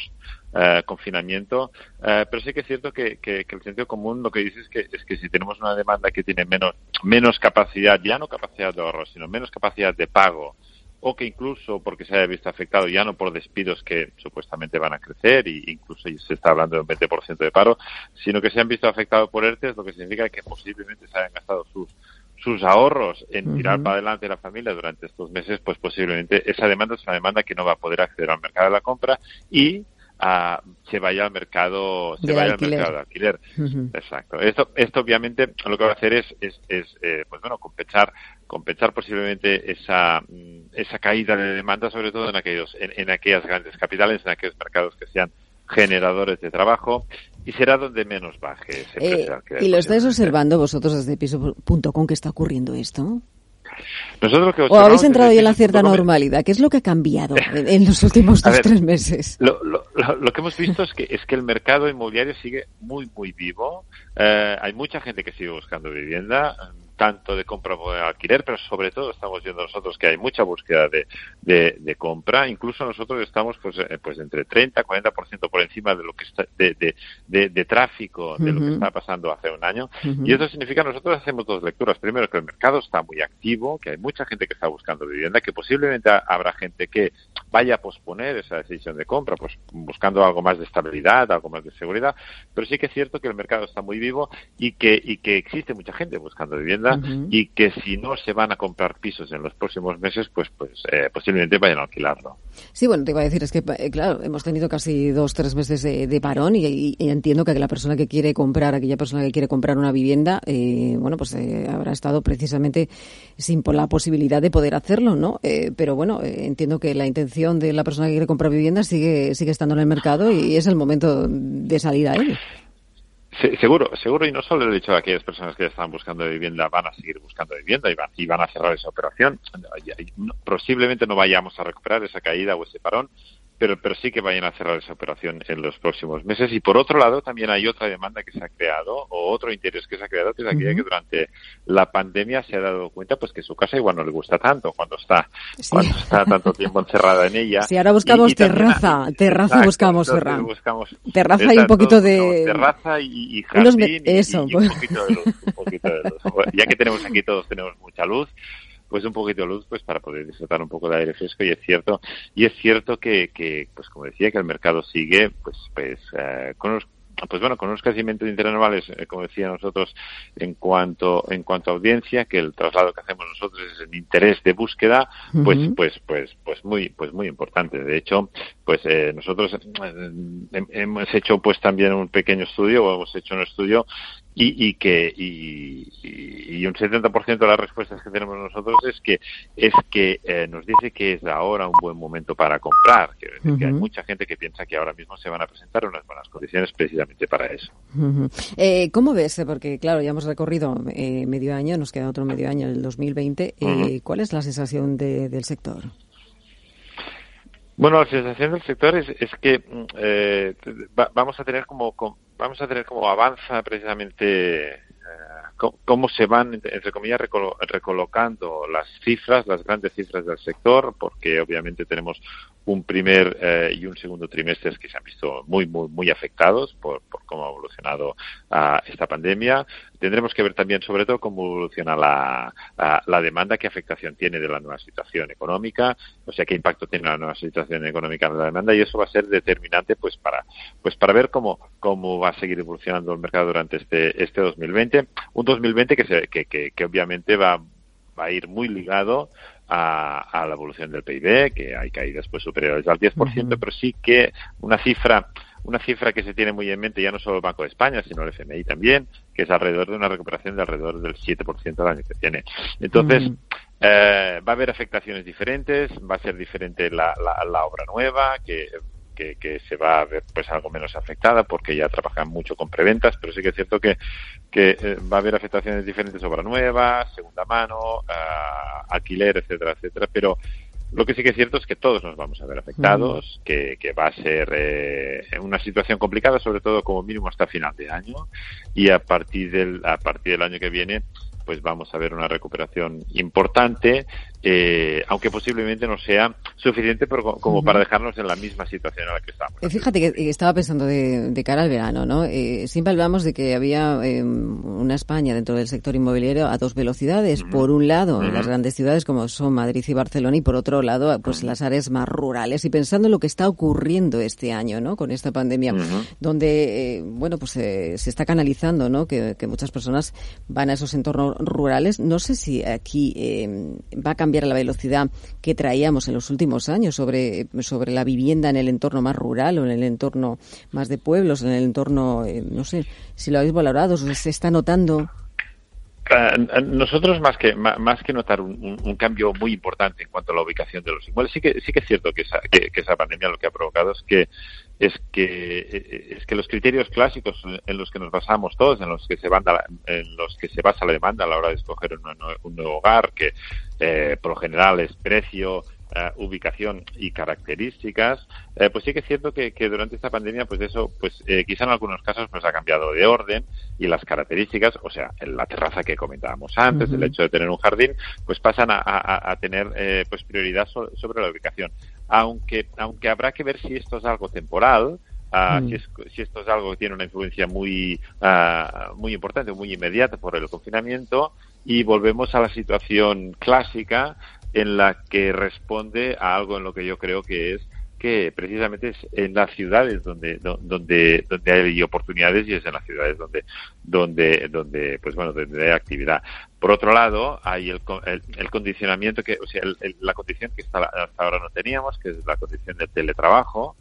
eh, confinamiento, pero sí que es cierto que, que, el sentido común lo que dice es que, es que si tenemos una demanda que tiene menos, menos capacidad, ya no capacidad de ahorro, sino menos capacidad de pago, o que incluso porque se haya visto afectado ya no por despidos que supuestamente van a crecer y incluso se está hablando de un 20% de paro, sino que se han visto afectados por ERTES, lo que significa que posiblemente se hayan gastado sus sus ahorros en tirar para adelante la familia durante estos meses, pues posiblemente esa demanda es una demanda que no va a poder acceder al mercado de la compra y se vaya al mercado se vaya al mercado de alquiler. Exacto. Esto esto obviamente lo que va a hacer es es, es eh, pues bueno compensar compensar posiblemente esa mm, esa caída de demanda sobre todo en aquellos en, aquellas grandes capitales en aquellos mercados que sean generadores de trabajo y será donde menos baje ese eh, y lo estáis observando vosotros desde piso.com que está ocurriendo esto nosotros ¿O habéis entrado ya en la cierta normalidad? ¿Qué es lo que ha cambiado en, los últimos dos, tres meses? Lo, que hemos visto es que, es que el mercado inmobiliario sigue muy, muy vivo. Eh, hay mucha gente que sigue buscando vivienda tanto de compra como de alquiler, pero sobre todo estamos viendo nosotros que hay mucha búsqueda de, de, compra. Incluso nosotros estamos pues, eh, pues entre 30 40% por encima de lo que está, de, de, tráfico de lo que está pasando hace un año. Y eso significa que nosotros hacemos dos lecturas. Primero, que el mercado está muy activo, que hay mucha gente que está buscando vivienda, que posiblemente habrá gente que vaya a posponer esa decisión de compra, pues buscando algo más de estabilidad, algo más de seguridad. Pero sí que es cierto que el mercado está muy vivo y que, y que existe mucha gente buscando vivienda y que si no se van a comprar pisos en los próximos meses, pues, pues eh, posiblemente vayan a alquilarlo. Sí, bueno, te iba a decir, es que, eh, claro, hemos tenido casi dos, tres meses de, parón y, entiendo que la persona que quiere comprar, aquella persona que quiere comprar una vivienda, eh, bueno, pues habrá estado precisamente sin la posibilidad de poder hacerlo, ¿no? pero bueno, entiendo que la intención de la persona que quiere comprar vivienda sigue, sigue estando en el mercado y es el momento de salir a él seguro, seguro, y no solo el hecho de aquellas personas que están buscando vivienda van a seguir buscando vivienda y van, y van a cerrar esa operación. Posiblemente no vayamos a recuperar esa caída o ese parón, pero, pero sí que vayan a cerrar esa operación en los próximos meses. Y por otro lado, también hay otra demanda que se ha creado, o otro interés que se ha creado, que es aquella que durante la pandemia se ha dado cuenta pues que su casa igual no le gusta tanto cuando está, cuando está tanto tiempo encerrada en ella. Sí, ahora buscamos terraza, terraza buscamos, buscamos, Terraza y un poquito de... terraza y, jardín eso, y, un poquito de luz. Un poquito de luz. ya que tenemos aquí todos tenemos mucha luz, pues un poquito de luz pues para poder disfrutar un poco de aire fresco y es cierto y es cierto que, que pues como decía que el mercado sigue pues pues eh, con los pues bueno, con unos crecimientos interanuales, eh, como decía nosotros, en cuanto en cuanto a audiencia, que el traslado que hacemos nosotros es el interés de búsqueda, pues pues pues pues muy pues muy importante. De hecho, pues eh, nosotros eh, hemos hecho pues también un pequeño estudio, o hemos hecho un estudio y, y que y, y, un 70% de las respuestas que tenemos nosotros es que es que eh, nos dice que es ahora un buen momento para comprar. Quiero decir que hay mucha gente que piensa que ahora mismo se van a presentar unas buenas condiciones precisamente para eso. Eh, ¿cómo ves? porque claro ya hemos recorrido eh, medio año nos queda otro medio año el 2020 eh, ¿cuál es la sensación de, del sector? Bueno, la sensación del sector es, es que mm, eh, vamos a tener como, vamos a tener como avanza precisamente eh, cómo se van, entre comillas, recolocando las cifras, las grandes cifras del sector, porque obviamente tenemos un primer eh, y un segundo trimestre que se han visto muy, muy, muy afectados por, por cómo ha evolucionado uh, esta pandemia. Tendremos que ver también, sobre todo, cómo evoluciona la, la, demanda, qué afectación tiene de la nueva situación económica, o sea, qué impacto tiene la nueva situación económica en la demanda, y eso va a ser determinante, pues, para, pues, para ver cómo, cómo va a seguir evolucionando el mercado durante este, este 2020. Un 2020 que, se, que, que, que obviamente va, va a ir muy ligado a, la evolución del PIB, que hay caídas pues superiores al 10%, pero sí que una cifra una cifra que se tiene muy en mente ya no solo el Banco de España, sino el FMI también, que es alrededor de una recuperación de alrededor del 7% del año que tiene. Entonces, Eh, va a haber afectaciones diferentes, va a ser diferente la, la, obra nueva, que, que, se va a ver pues algo menos afectada porque ya trabajan mucho con preventas, pero sí que es cierto que, que eh, va a haber afectaciones diferentes, obra nueva, segunda mano, uh, alquiler, etcétera, etcétera, pero lo que sí que es cierto es que todos nos vamos a ver afectados, que, que, va a ser eh, una situación complicada, sobre todo como mínimo hasta final de año, y a partir del, a partir del año que viene pues vamos a ver una recuperación importante, eh, aunque posiblemente no sea suficiente como para dejarnos en la misma situación en la que estamos. Eh, fíjate que estaba pensando de, cara al verano, ¿no? Eh, siempre hablamos de que había una España dentro del sector inmobiliario a dos velocidades. Por un lado, en las grandes ciudades como son Madrid y Barcelona, y por otro lado, pues las áreas más rurales. Y pensando en lo que está ocurriendo este año, ¿no? Con esta pandemia, donde, bueno, pues se está canalizando, ¿no? Que, que muchas personas van a esos entornos rurales. No sé si aquí eh, va a cambiar la velocidad que traíamos en los últimos años sobre, sobre la vivienda en el entorno más rural o en el entorno más de pueblos, en el entorno, eh, no sé, si lo habéis valorado, se está notando. Eh, nosotros más que más que notar un, cambio muy importante en cuanto a la ubicación de los inmuebles, sí que sí que es cierto que esa, que esa pandemia lo que ha provocado es que es que es que los criterios clásicos en los que nos basamos todos, en los que se en los que se basa la demanda a la hora de escoger un, nuevo hogar, que eh, por lo general es precio, eh, ubicación y características, eh, pues sí que es cierto que, durante esta pandemia, pues eso, pues eh, quizá en algunos casos pues ha cambiado de orden y las características, o sea, la terraza que comentábamos antes, el hecho de tener un jardín, pues pasan a, tener pues prioridad sobre la ubicación. Aunque, aunque habrá que ver si esto es algo temporal, ah, mm. si, esto es algo que tiene una influencia muy, ah, muy importante, muy inmediata por el confinamiento, y volvemos a la situación clásica en la que responde a algo en lo que yo creo que es que precisamente es en las ciudades donde donde donde hay oportunidades y es en las ciudades donde donde donde pues bueno donde hay actividad por otro lado, hay el, el, condicionamiento que, o sea, la condición que hasta, ahora no teníamos, que es la condición del teletrabajo.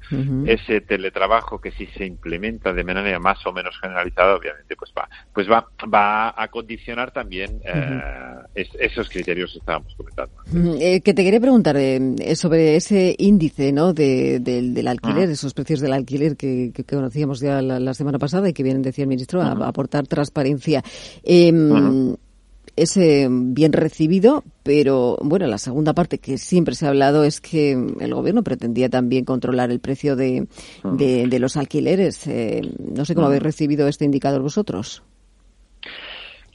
Ese teletrabajo que si se implementa de manera más o menos generalizada, obviamente, pues va, pues va, va a condicionar también eh, esos criterios que estábamos comentando. Eh, que te quería preguntar eh, sobre ese índice, ¿no? De, del alquiler, esos precios del alquiler que, que, conocíamos ya la, semana pasada y que vienen, decía el ministro, a, aportar transparencia. Eh, es bien recibido, pero bueno, la segunda parte que siempre se ha hablado es que el gobierno pretendía también controlar el precio de, de, los alquileres. Eh, no sé cómo habéis recibido este indicador vosotros.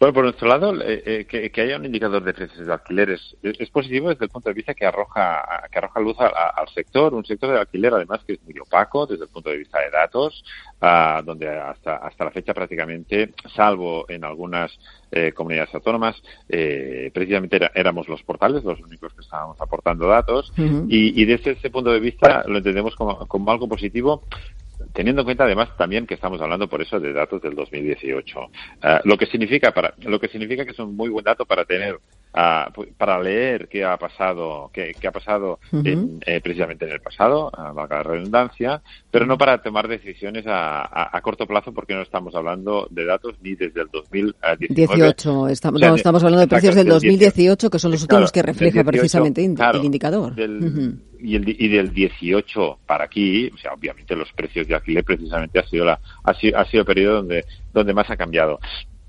Bueno, por nuestro lado, eh, eh, que, haya un indicador de precios de alquileres es, positivo desde el punto de vista que arroja, que arroja luz al sector, un sector de alquiler además que es muy opaco desde el punto de vista de datos, ah, donde hasta, hasta la fecha prácticamente, salvo en algunas eh, comunidades autónomas, precisamente éramos los portales los únicos que estábamos aportando datos y, desde ese punto de vista lo entendemos como, como algo positivo teniendo en cuenta además también que estamos hablando por eso de datos del 2018, eh, lo que significa para lo que significa que es un muy buen dato para tener uh, para leer qué ha pasado qué, qué ha pasado eh, precisamente en el pasado, a valga la redundancia, pero no para tomar decisiones a, a, corto plazo porque no estamos hablando de datos ni desde el 2019. 18, estamos, no, estamos hablando de precios del 2018 que son los últimos que refleja precisamente el indicador. y, el, y del 18 para aquí, o sea, obviamente los precios de alquiler precisamente ha sido la ha sido, ha sido el periodo donde donde más ha cambiado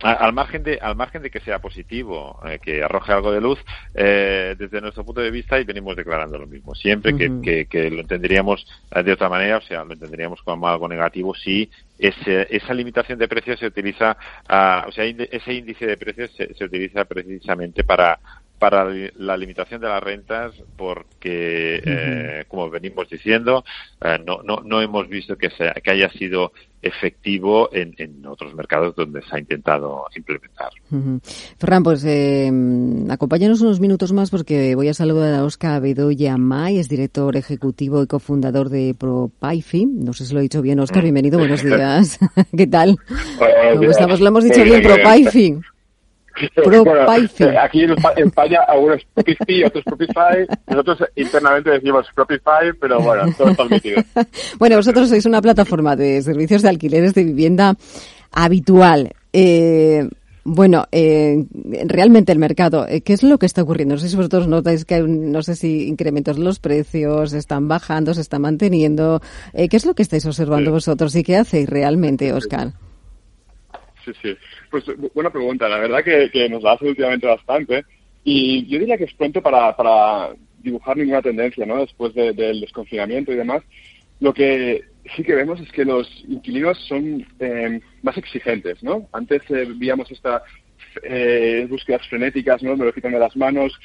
al margen de al margen de que sea positivo eh, que arroje algo de luz eh, desde nuestro punto de vista y venimos declarando lo mismo. Siempre que, que, lo entenderíamos eh, de otra manera o sea lo entenderíamos como algo negativo si ese, esa limitación de precios se utiliza uh, o sea ese índice de precios se, se utiliza precisamente para para la limitación de las rentas porque, eh, como venimos diciendo, eh, no, no, no hemos visto que, sea, que haya sido efectivo en, en, otros mercados donde se ha intentado implementar. Ferran, pues eh, acompáñanos unos minutos más porque voy a saludar a Oscar Bedoya May, es director ejecutivo y cofundador de ProPaifi. No sé si lo he dicho bien, Oscar. Mm. Bienvenido, buenos días. ¿Qué tal? ¿Cómo estamos? Lo hemos dicho bien, ProPaifi. Eh, aquí en, España algunos Propify, otros Propify. Nosotros internamente decimos Propify, pero bueno, todo está permitido. bueno, vosotros sois una plataforma de servicios de alquileres de vivienda habitual. Eh, Bueno, eh, realmente el mercado, eh, ¿qué es lo que está ocurriendo? No sé si vosotros notáis que hay, no sé si incrementos en los precios, están bajando, se están manteniendo. Eh, ¿Qué es lo que estáis observando vosotros y qué hacéis realmente, Oscar? Sí, sí. Pues buena pregunta. La verdad que, nos la hace últimamente bastante. Y yo diría que es pronto para, para dibujar ninguna tendencia, ¿no? Después del desconfinamiento y demás. Lo que sí que vemos es que los inquilinos son eh, más exigentes, ¿no? Antes eh, veíamos estas eh, búsquedas frenéticas, ¿no? Me lo quitan de las manos,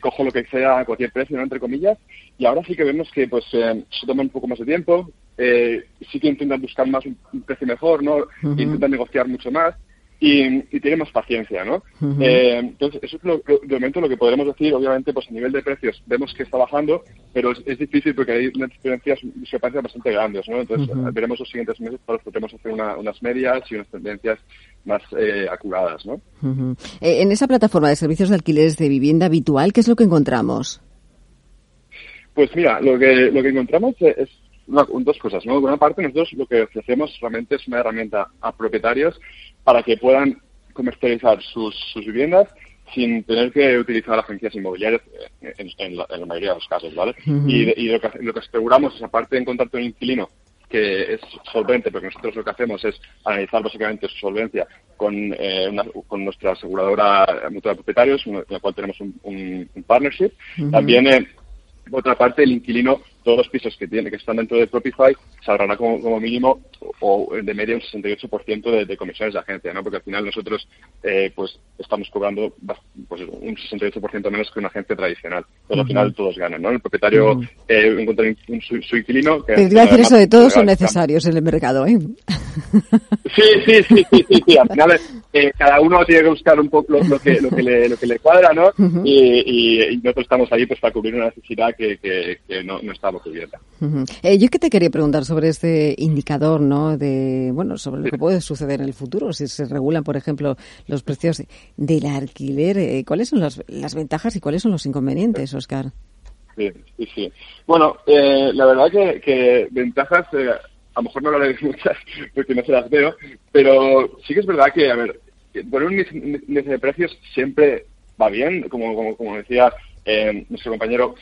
cojo lo que sea a cualquier precio, ¿no? Entre comillas. Y ahora sí que vemos que, pues, se toman un poco más de tiempo, sí que intentan buscar más un, precio mejor, ¿no? Intentan negociar mucho más y, y tiene más paciencia, ¿no? eh, entonces, eso es lo, de momento lo que podremos decir. Obviamente, pues a nivel de precios vemos que está bajando, pero es, difícil porque hay unas diferencias, discrepancias bastante grandes, ¿no? Entonces, veremos los siguientes meses para los que podemos hacer unas medias y unas tendencias más eh, acuradas, ¿no? Eh, en esa plataforma de servicios de alquileres de vivienda habitual, ¿qué es lo que encontramos? Pues mira, lo que, lo que encontramos es dos cosas, ¿no? Por una parte, nosotros lo que ofrecemos realmente es una herramienta a propietarios para que puedan comercializar sus, sus viviendas sin tener que utilizar agencias inmobiliarias eh, en, la, mayoría de los casos, ¿vale? Y, lo, que, lo que aseguramos es, aparte de encontrarte un inquilino que es solvente, porque nosotros lo que hacemos es analizar básicamente su solvencia con, eh, con nuestra aseguradora mutua de propietarios, en la cual tenemos un, partnership. También, eh, por otra parte, el inquilino todos los pisos que tiene que están dentro de Propify saldrán como, como mínimo o, de media un 68% de, de comisiones de agencia, ¿no? Porque al final nosotros eh, pues estamos cobrando pues, un 68% menos que una agencia tradicional. Pero al final todos ganan, ¿no? El propietario eh, encuentra un, su, inquilino que... Te iba a decir eso de todos son necesarios en el mercado, ¿eh? Sí, sí, sí, sí, sí, Al final eh, cada uno tiene que buscar un poco lo, que, lo, que, le, lo que le cuadra, ¿no? y, y, nosotros estamos ahí pues para cubrir una necesidad que, que, que no, no está eh, yo que te quería preguntar sobre este indicador, ¿no? De, bueno, sobre lo que puede suceder en el futuro, si se regulan, por ejemplo, los precios del alquiler. Eh, ¿Cuáles son las, las ventajas y cuáles son los inconvenientes, Oscar? Sí, sí, sí. Bueno, eh, la verdad que, que ventajas, eh, a lo mejor no hablaré de muchas porque no se las veo, pero sí que es verdad que, a ver, poner un índice de precios siempre va bien, como, como, como decía nuestro compañero,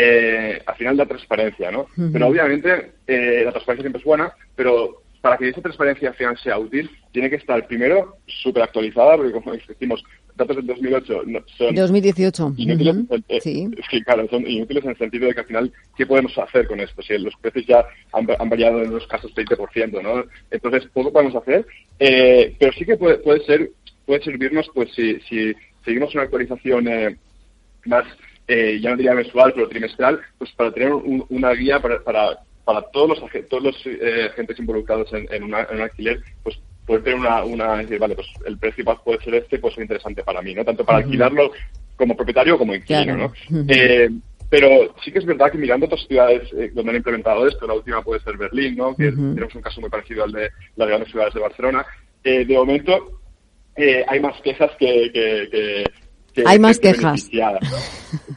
eh, al final la transparencia, ¿no? Pero obviamente eh, la transparencia siempre es buena, pero para que esa transparencia al final sea útil, tiene que estar primero súper actualizada, porque como decimos, datos del 2008 son 2018. inútiles, eh, sí. claro, son inútiles en el sentido de que al final, ¿qué podemos hacer con esto? Si los precios ya han, variado en los casos 20%, ¿no? Entonces, poco podemos hacer, eh, pero sí que puede, puede ser puede servirnos, pues, si, si seguimos una actualización más eh, ya no diría mensual, pero trimestral, pues para tener una guía para, para, para, todos los, todos los eh, agentes involucrados en, en, una, en, un alquiler, pues poder tener una, una, decir, vale, pues el precio puede ser este, pues es interesante para mí, ¿no? Tanto para alquilarlo como propietario como inquilino, ¿no? eh, pero sí que es verdad que mirando otras ciudades eh, donde han implementado esto, la última puede ser Berlín, ¿no? Que tenemos un caso muy parecido al de las grandes ciudades de Barcelona. Eh, de momento eh, hay más quejas que, que, que hay más quejas.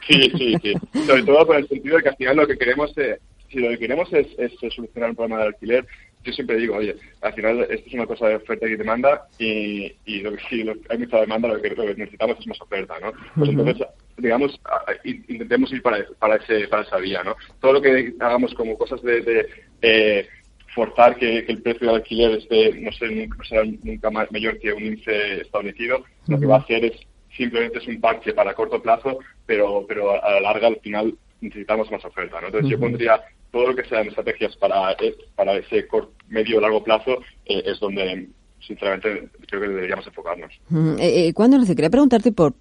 Sí, sí, sí. Sobre todo por el sentido de que al final lo que queremos, eh, si lo que queremos es, solucionar un problema de alquiler, yo siempre digo, oye, al final esto es una cosa de oferta y demanda y, y lo que sí, hay mucha demanda, lo que, necesitamos es más oferta, ¿no? Pues entonces, digamos, intentemos ir para, para, ese, para esa vía, ¿no? Todo lo que hagamos como cosas de, eh, forzar que, el precio de alquiler esté, no, sé, nunca, será nunca más mayor que un índice establecido, lo que va a hacer es simplemente es un parche para corto plazo, pero, pero a la larga al final necesitamos más oferta. ¿no? Entonces yo pondría todo lo que sean estrategias para, eh, para ese corto, medio o largo plazo eh, es donde sinceramente creo que deberíamos enfocarnos. Eh, ¿Cuándo nací? Quería preguntarte por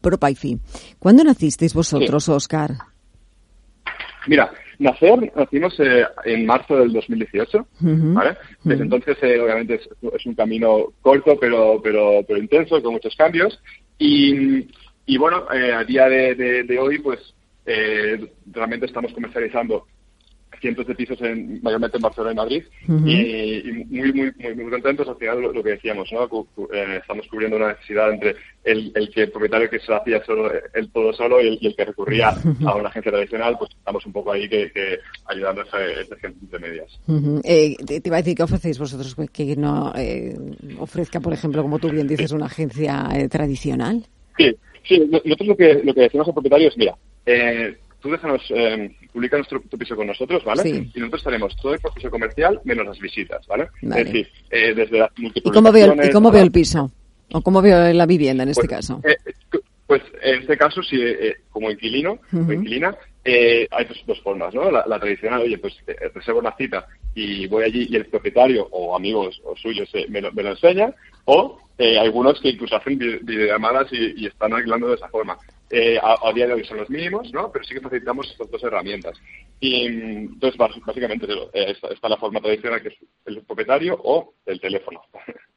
ProPaifi. ¿Cuándo nacisteis vosotros, Oscar? Mira, nacer, nacimos en marzo del 2018, ¿vale? Desde entonces, obviamente, es, es, un camino corto, pero, pero, pero intenso, con muchos cambios. Y, bueno, eh, a día de, de, hoy, pues eh, realmente estamos comercializando cientos de pisos en, mayormente en Barcelona y Madrid y, y muy, muy, muy, muy contentos al final lo, lo que decíamos, ¿no? Cu- cu- eh, estamos cubriendo una necesidad entre el, el que el propietario que se hacía solo, él todo solo y el, y el que recurría a una agencia tradicional, pues estamos un poco ahí que, que ayudando a esa, esa gente de medias. Ujú. Eh, te, te iba a decir, ¿qué ofrecéis vosotros que no eh, ofrezca, por ejemplo, como tú bien dices, una agencia eh, tradicional? Sí, sí, no- nosotros lo que, lo que decimos al propietario es, mira, eh, tú déjanos, eh, publica nuestro tu piso con nosotros, ¿vale? Sí. Y nosotros haremos todo el proceso comercial menos las visitas, ¿vale? Vale. Es decir, eh, desde las ¿Y cómo veo, el- y cómo veo el piso? ¿O cómo veo la vivienda en este Pues, caso? eh, pues en este caso, si eh, como inquilino o inquilina, eh, hay dos, dos formas, ¿no? La, la tradicional, oye, pues eh, reservo una cita y voy allí y el propietario o amigos o suyos eh, me, lo, me lo enseña, o eh, algunos que incluso hacen vi- videollamadas y, y están arreglando de esa forma. Eh, a, a día de hoy son los mínimos, ¿no? Pero sí que facilitamos estas dos herramientas. Y mm, entonces, básicamente, eh, está, está la forma tradicional que es el propietario o el teléfono.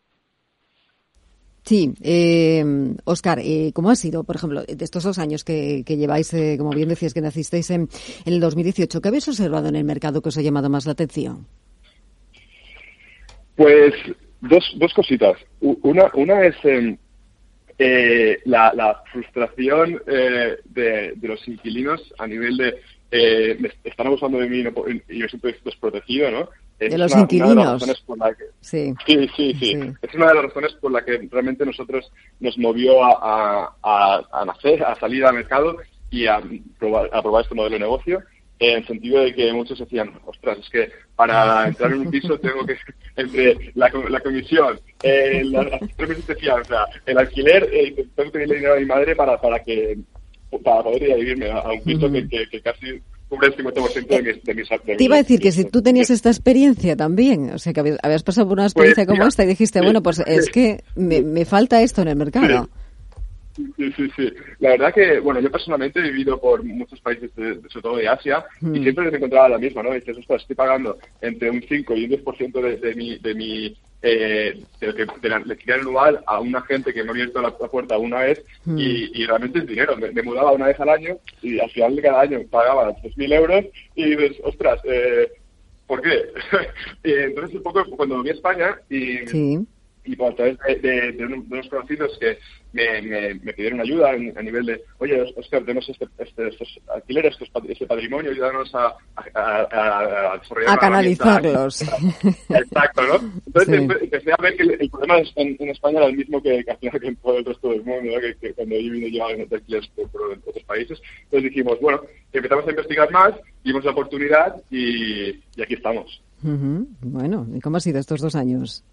Sí, eh, Oscar, eh, ¿cómo ha sido, por ejemplo, de estos dos años que, que lleváis, eh, como bien decías, que nacisteis en, en el 2018, ¿qué habéis observado en el mercado que os ha llamado más la atención? Pues dos, dos cositas. Una, una es em, eh, la, la frustración eh, de, de los inquilinos a nivel de eh, me están abusando de mí y no y yo siempre estoy desprotegido, ¿no? Es De los una- una de las inquilinos. razones por la que- Sí. Sí, sí, sí, Es una de las razones por la que realmente nosotros nos movió a, a, a- a nacer, a salir al mercado y a probar, a probar este modelo de negocio, en el sentido de que muchos decían, ostras, es que para entrar en un piso tengo que, entre la, la comisión, eh, la- las tres meses de fianza, el alquiler, eh, tengo que pedirle dinero a mi madre para, para que para poder ir a vivirme a, un piso que, que, que casi cubre el 50% de mis, de mis de Te iba a decir que si tú tenías esta experiencia también, o sea, que habías, habías pasado por una experiencia Pues, como mira, esta y dijiste, sí, bueno, pues es sí. que me, me falta esto en el mercado. Sí, sí, sí. La verdad que, bueno, yo personalmente he vivido por muchos países, de, de- sobre todo de Asia, Mm. y siempre me encontraba la misma, ¿no? Dices, ostras, estoy pagando entre un 5 y un 10% de, de mi, de mi, eh, de, lo que- de la de alquiler anual a una gente que me ha abierto la, la puerta una vez, Mm. y, y realmente es dinero. Me, me mudaba una vez al año, y al final de cada año pagaba 3.000 euros, y dices, ostras, eh, ¿por qué? y entonces un poco cuando volví a España, y Sí. y por a través de, de- de de unos conocidos que me, me- me pidieron ayuda a nivel de, oye, Oscar, tenemos este, este- estos alquileres, estos este patrimonio, ayúdanos a, a, a- a- a desarrollar A una herramienta". canalizarlos. Exacto, ¿no? Entonces Sí. empe- empecé a ver que el, el problema en, en España era el mismo que, que al final que en todo el resto del mundo, ¿no? que, que cuando yo vine yo de alquileres por, por otros países. Entonces dijimos, bueno, empezamos a investigar más, vimos la oportunidad y, y aquí estamos. Bueno, ¿y cómo han sido estos dos años?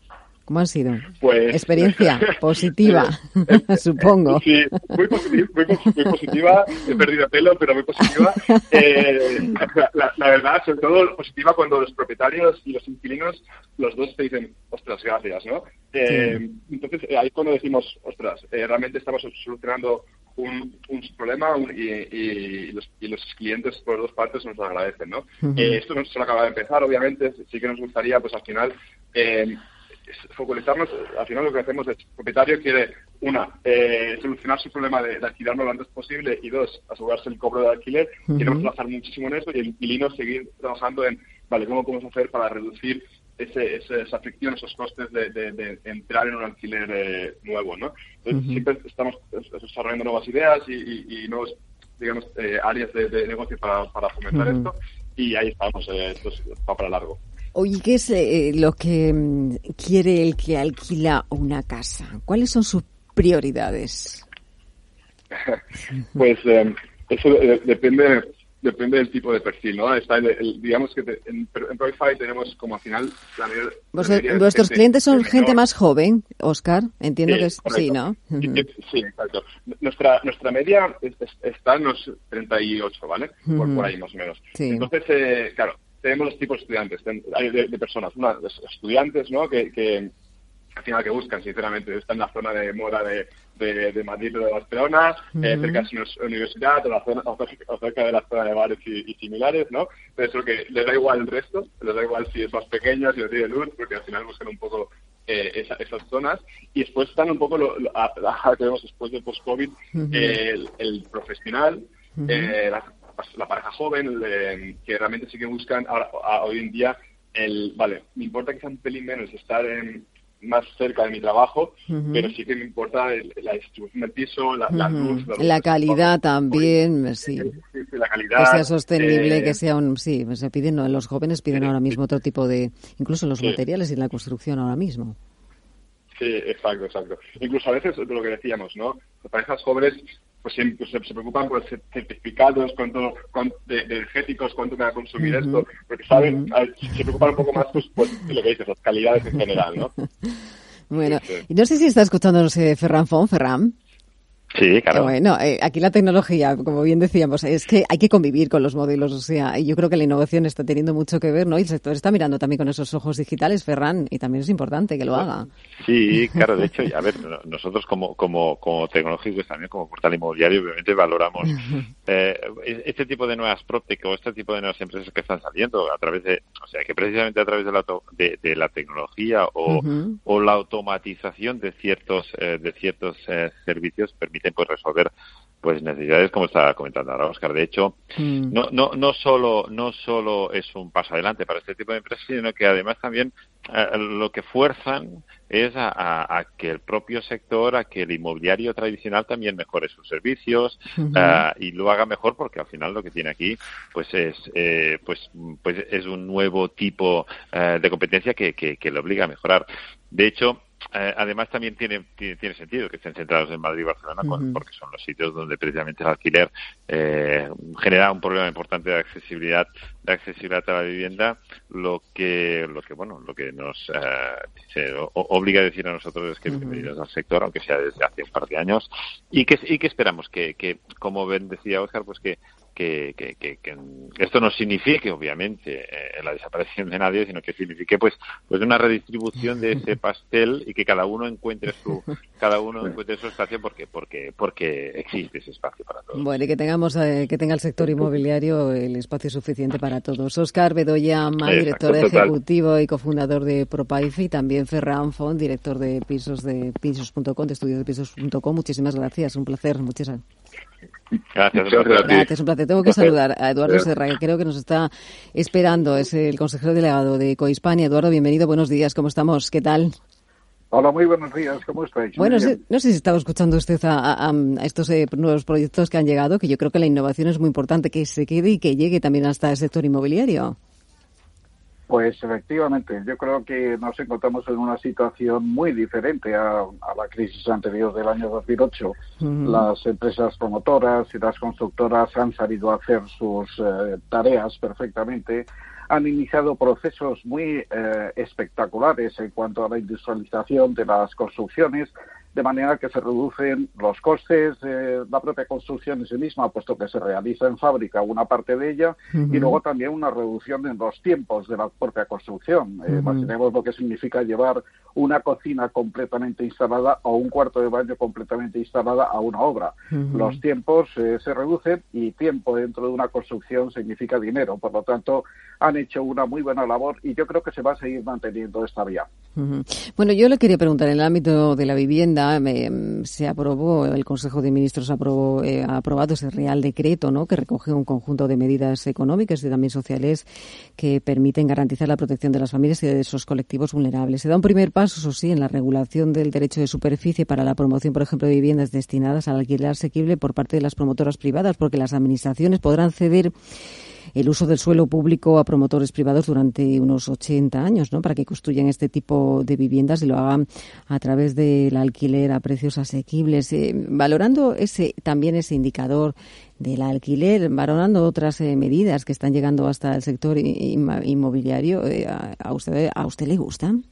¿Cómo han sido? Pues- Experiencia positiva, supongo. Sí, muy positiva, muy, muy positiva. He perdido pelo, pero muy positiva. Eh, la, la verdad, sobre todo positiva cuando los propietarios y los inquilinos, los dos te dicen, ostras, gracias, ¿no? Eh, Entonces, eh, ahí es cuando decimos, ostras, eh, realmente estamos solucionando un, un problema un- y, y los, y los clientes por dos partes nos lo agradecen, ¿no? Ujú. Eh, esto no solo acaba de empezar, obviamente, sí que nos gustaría, pues al final, eh, focalizarnos, al final lo que hacemos es, el propietario quiere, una, eh, solucionar su problema de, de alquilarlo lo antes posible y dos, asegurarse el cobro de alquiler. Ujú. Queremos trabajar muchísimo en eso y el inquilino seguir trabajando en, vale, ¿cómo podemos hacer para reducir ese, ese- esa fricción, esos costes de, de- de entrar en un alquiler eh, nuevo, ¿no? Entonces, Ujú. siempre estamos des- desarrollando nuevas ideas y, y, y nuevos, digamos, eh, áreas de, negocio para, para fomentar Ujú. esto y ahí estamos, eh, esto es- va para largo. Oye, ¿qué es eh, lo que mm, quiere el que alquila una casa? ¿Cuáles son sus prioridades? Pues eh, eso eh, depende depende del tipo de perfil, ¿no? Está el- el- digamos que te- en, en Proify tenemos como al final la mayor- la Vos- mayoría de ¿Vuestros clientes son gente menor- más joven, Oscar? Entiendo Sí, que es, sí, correcto. ¿no? Sí, sí, sí, exacto. Nuestra, nuestra media es- es- está en los 38, ¿vale? Por, Ujú. por ahí más o menos. Sí. Entonces, eh, claro, tenemos los tipos de estudiantes, de, de personas, una, de estudiantes, ¿no? Que, que al final que buscan, sinceramente, están en la zona de moda de, de, de Madrid o de Barcelona, eh, Ujú. cerca de su universidad o, la zona, o cerca- de la zona de bares y, y similares, ¿no? Entonces, lo que les da igual el resto, les da igual si es más pequeño, si no tiene luz, porque al final buscan un poco eh, esa- esas zonas. Y después están un poco, lo, lo- a- a- que vemos después del post-COVID, Ujú. eh, el, el profesional, Ujú. eh, la la pareja joven, que realmente sí que buscan ahora, hoy en día el, vale, me importa que sea un pelín menos estar en, más cerca de mi trabajo, pero sí que me importa la distribución del piso, la, luz. La, calidad también, sí. La calidad. Que sea sostenible, que eh, sea un... Sí, se piden, los jóvenes piden ahora mismo otro tipo de... Incluso los materiales y la construcción ahora mismo. Sí, exacto, exacto. Incluso a veces lo que decíamos, ¿no? Parejas jóvenes pues, pues se, preocupan por certificados cuánto, de, energéticos, cuánto me va a consumir esto, porque saben, se preocupan un poco más pues, pues, de lo que dices, las calidades en general, ¿no? bueno, y no sé si está escuchando, no sé, Ferran Fon, Ferran. Sí, claro. Bueno, eh, aquí la tecnología, como bien decíamos, es que hay que convivir con los modelos. O sea, yo creo que la innovación está teniendo mucho que ver, ¿no? Y el sector está mirando también con esos ojos digitales, Ferran, y también es importante que lo haga. Sí, claro. De hecho, a ver, nosotros como, como, como tecnológicos también, como portal inmobiliario, obviamente valoramos eh, este tipo de nuevas PropTech o este tipo de nuevas empresas que están saliendo a través de, o sea, que precisamente a través de la, de, la tecnología o, o la automatización de ciertos, eh, de ciertos servicios permiten pues resolver pues necesidades como está comentando ahora Oscar. De hecho, mm. no, no, no solo, no solo es un paso adelante para este tipo de empresas, sino que además también eh, lo que fuerzan es a, que el propio sector, a que el inmobiliario tradicional también mejore sus servicios eh, y lo haga mejor, porque al final lo que tiene aquí, pues es, eh, pues, pues es un nuevo tipo de competencia que, que, que le obliga a mejorar. De hecho, eh, además también tiene, tiene, sentido que estén centrados en Madrid y Barcelona porque son los sitios donde precisamente el alquiler eh, genera un problema importante de accesibilidad de accesibilidad a la vivienda lo que lo que bueno lo que nos eh, obliga a decir a nosotros es que bienvenidos al sector aunque sea desde hace un par de años y que y que esperamos que, que como Ben decía Oscar pues que que, que, que, esto no signifique obviamente eh, la desaparición de nadie sino que signifique pues pues una redistribución de ese pastel y que cada uno encuentre su cada uno encuentre su espacio porque porque porque existe ese espacio para todos. Bueno y que tengamos eh, que tenga el sector inmobiliario el espacio suficiente para todos. Oscar Bedoya director ejecutivo y cofundador de Propaife y también Ferran Font director de pisos de pisos.com de estudio de pisos.com muchísimas gracias un placer. Muchísimas Gracias, gracias. un placer. Tengo que saludar a Eduardo Serra, que creo que nos está esperando. Es el consejero delegado de Cohispania. Eduardo, bienvenido. Buenos días. ¿Cómo estamos? ¿Qué tal? Hola, muy buenos días. ¿Cómo estáis? Bueno, no sé si estaba escuchando usted a, estos eh, nuevos proyectos que han llegado, que yo creo que la innovación es muy importante, que se quede y que llegue también hasta el sector inmobiliario. Pues efectivamente, yo creo que nos encontramos en una situación muy diferente a, la crisis anterior del año 2008. Las empresas promotoras y las constructoras han salido a hacer sus eh, tareas perfectamente han iniciado procesos muy eh, espectaculares en cuanto a la industrialización de las construcciones, de manera que se reducen los costes de la propia construcción en sí misma, puesto que se realiza en fábrica una parte de ella, y luego también una reducción en los tiempos de la propia construcción. Eh, imaginemos lo que significa llevar una cocina completamente instalada o un cuarto de baño completamente instalada a una obra. Los tiempos eh, se reducen y tiempo dentro de una construcción significa dinero. Por lo tanto, han hecho una muy buena labor y yo creo que se va a seguir manteniendo esta vía. Bueno, yo le quería preguntar, en el ámbito de la vivienda, se aprobó, el Consejo de Ministros aprobó, eh, ha aprobado ese Real Decreto, ¿no?, que recoge un conjunto de medidas económicas y también sociales que permiten garantizar la protección de las familias y de esos colectivos vulnerables. Se da un primer paso, eso sí, en la regulación del derecho de superficie para la promoción, por ejemplo, de viviendas destinadas al alquiler asequible por parte de las promotoras privadas, porque las administraciones podrán ceder el uso del suelo público a promotores privados durante unos 80 años, ¿no? Para que construyan este tipo de viviendas y lo hagan a través del alquiler a precios asequibles. Eh, valorando ese también ese indicador del alquiler, valorando otras eh, medidas que están llegando hasta el sector inmobiliario, eh, ¿a, usted, ¿a usted le gustan?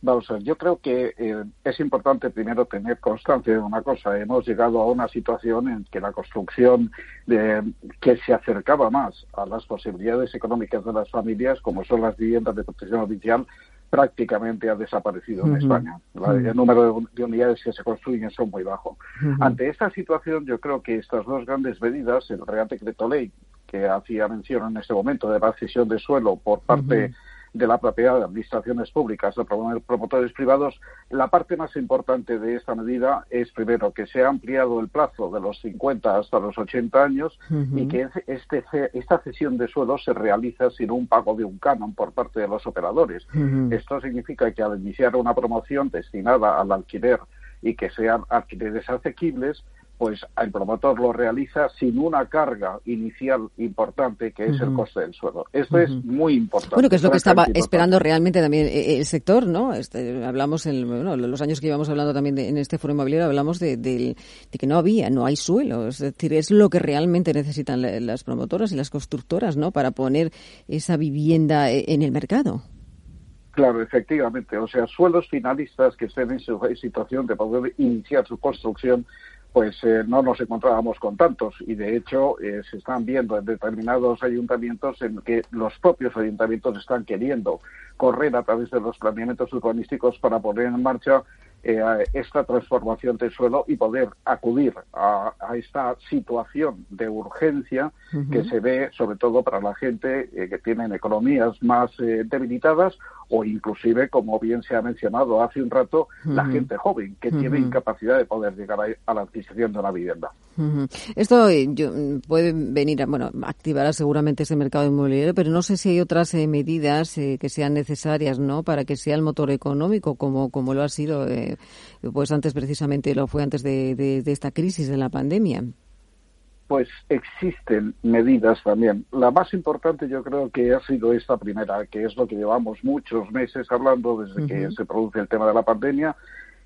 Vamos a ver, yo creo que eh, es importante primero tener constancia de una cosa. Hemos llegado a una situación en que la construcción de, que se acercaba más a las posibilidades económicas de las familias, como son las viviendas de protección oficial, prácticamente ha desaparecido en España. El número de, unidades que se construyen son muy bajo. Ante esta situación, yo creo que estas dos grandes medidas, el Real Decreto Ley, que hacía mención en este momento de la cesión de suelo por parte de la propiedad de administraciones públicas, de promotores privados, la parte más importante de esta medida es, primero, que se ha ampliado el plazo de los 50 hasta los 80 años y que este, esta cesión de suelo se realiza sin un pago de un canon por parte de los operadores. Esto significa que al iniciar una promoción destinada al alquiler y que sean alquileres asequibles, pues el promotor lo realiza sin una carga inicial importante que es el coste del suelo. Esto es muy importante. Bueno, que es lo que estaba esperando realmente también eh, eh, el sector, ¿no? Este, hablamos en bueno, los años que íbamos hablando también en este foro inmobiliario, hablamos de, de, que no había, no hay suelo. Es decir, es lo que realmente necesitan las promotoras y las constructoras, ¿no? Para poner esa vivienda eh, en el mercado. Claro, efectivamente. O sea, suelos finalistas que estén en situación de poder iniciar su construcción pues eh, no nos encontrábamos con tantos. Y de hecho eh, se están viendo en determinados ayuntamientos en que los propios ayuntamientos están queriendo correr a través de los planeamientos urbanísticos para poner en marcha eh, esta transformación del suelo y poder acudir a, esta situación de urgencia que se ve sobre todo para la gente que tienen economías más debilitadas o inclusive, como bien se ha mencionado hace un rato, la gente joven que tiene incapacidad de poder llegar a, la adquisición de una vivienda. Esto eh, puede venir, a, bueno, activará seguramente ese mercado inmobiliario, pero no sé si hay otras eh, medidas eh, que sean necesarias, ¿no? Para que sea el motor económico, como, como lo ha sido, pues antes precisamente lo fue antes de, de esta crisis de la pandemia pues existen medidas también. La más importante yo creo que ha sido esta primera, que es lo que llevamos muchos meses hablando desde que se produce el tema de la pandemia,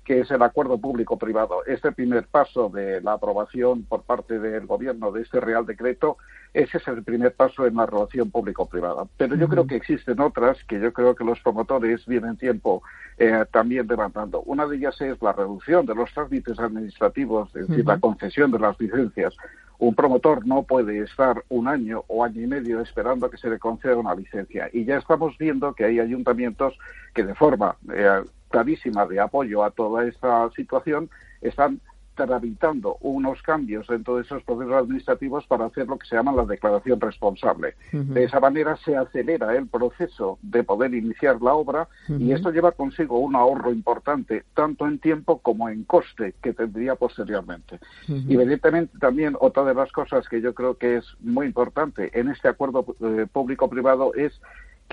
que es el acuerdo público-privado. Este primer paso de la aprobación por parte del Gobierno de este Real Decreto, ese es el primer paso en la relación público-privada. Pero yo creo que existen otras que yo creo que los promotores vienen tiempo eh, también demandando. Una de ellas es la reducción de los trámites administrativos, es decir, la concesión de las licencias un promotor no puede estar un año o año y medio esperando a que se le conceda una licencia. Y ya estamos viendo que hay ayuntamientos que de forma eh, clarísima de apoyo a toda esta situación están tramitando unos cambios dentro de esos procesos administrativos para hacer lo que se llama la declaración responsable. De esa manera se acelera el proceso de poder iniciar la obra y esto lleva consigo un ahorro importante, tanto en tiempo como en coste, que tendría posteriormente. Y evidentemente también otra de las cosas que yo creo que es muy importante en este acuerdo eh, público-privado es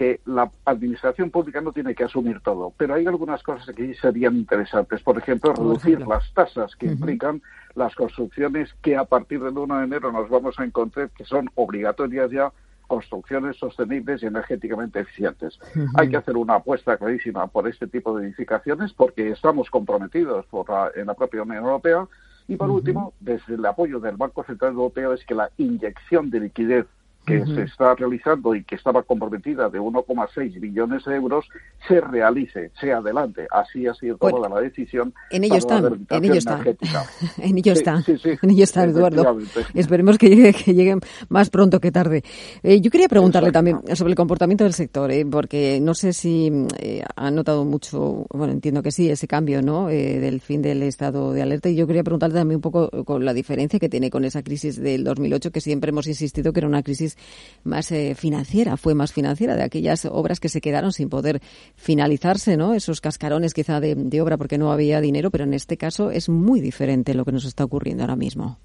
que la administración pública no tiene que asumir todo, pero hay algunas cosas que serían interesantes. Por ejemplo, reducir las tasas que implican las construcciones que a partir del 1 de enero nos vamos a encontrar que son obligatorias ya construcciones sostenibles y energéticamente eficientes. Hay que hacer una apuesta clarísima por este tipo de edificaciones porque estamos comprometidos por en la propia Unión Europea. Y por último, desde el apoyo del Banco Central Europeo es que la inyección de liquidez que se está realizando y que estaba comprometida de 1,6 billones de euros se realice, se adelante. Así ha sido tomada la decisión. En ello están, en ello están. en ello está, en ello está, Eduardo. Esperemos que llegue, que lleguen más pronto que tarde. Eh, yo quería preguntarle también sobre el comportamiento del sector, eh, porque no sé si eh, ha notado mucho, bueno, entiendo que sí, ese cambio, ¿no? del fin del estado de alerta. Y yo quería preguntarle también un poco con la diferencia que tiene con esa crisis del 2008, que siempre hemos insistido que era una crisis más eh, financiera, fue más financiera, de aquellas obras que se quedaron sin poder finalizarse, ¿no? Esos cascarones quizá de, de obra porque no había dinero, pero en este caso es muy diferente lo que nos está ocurriendo ahora mismo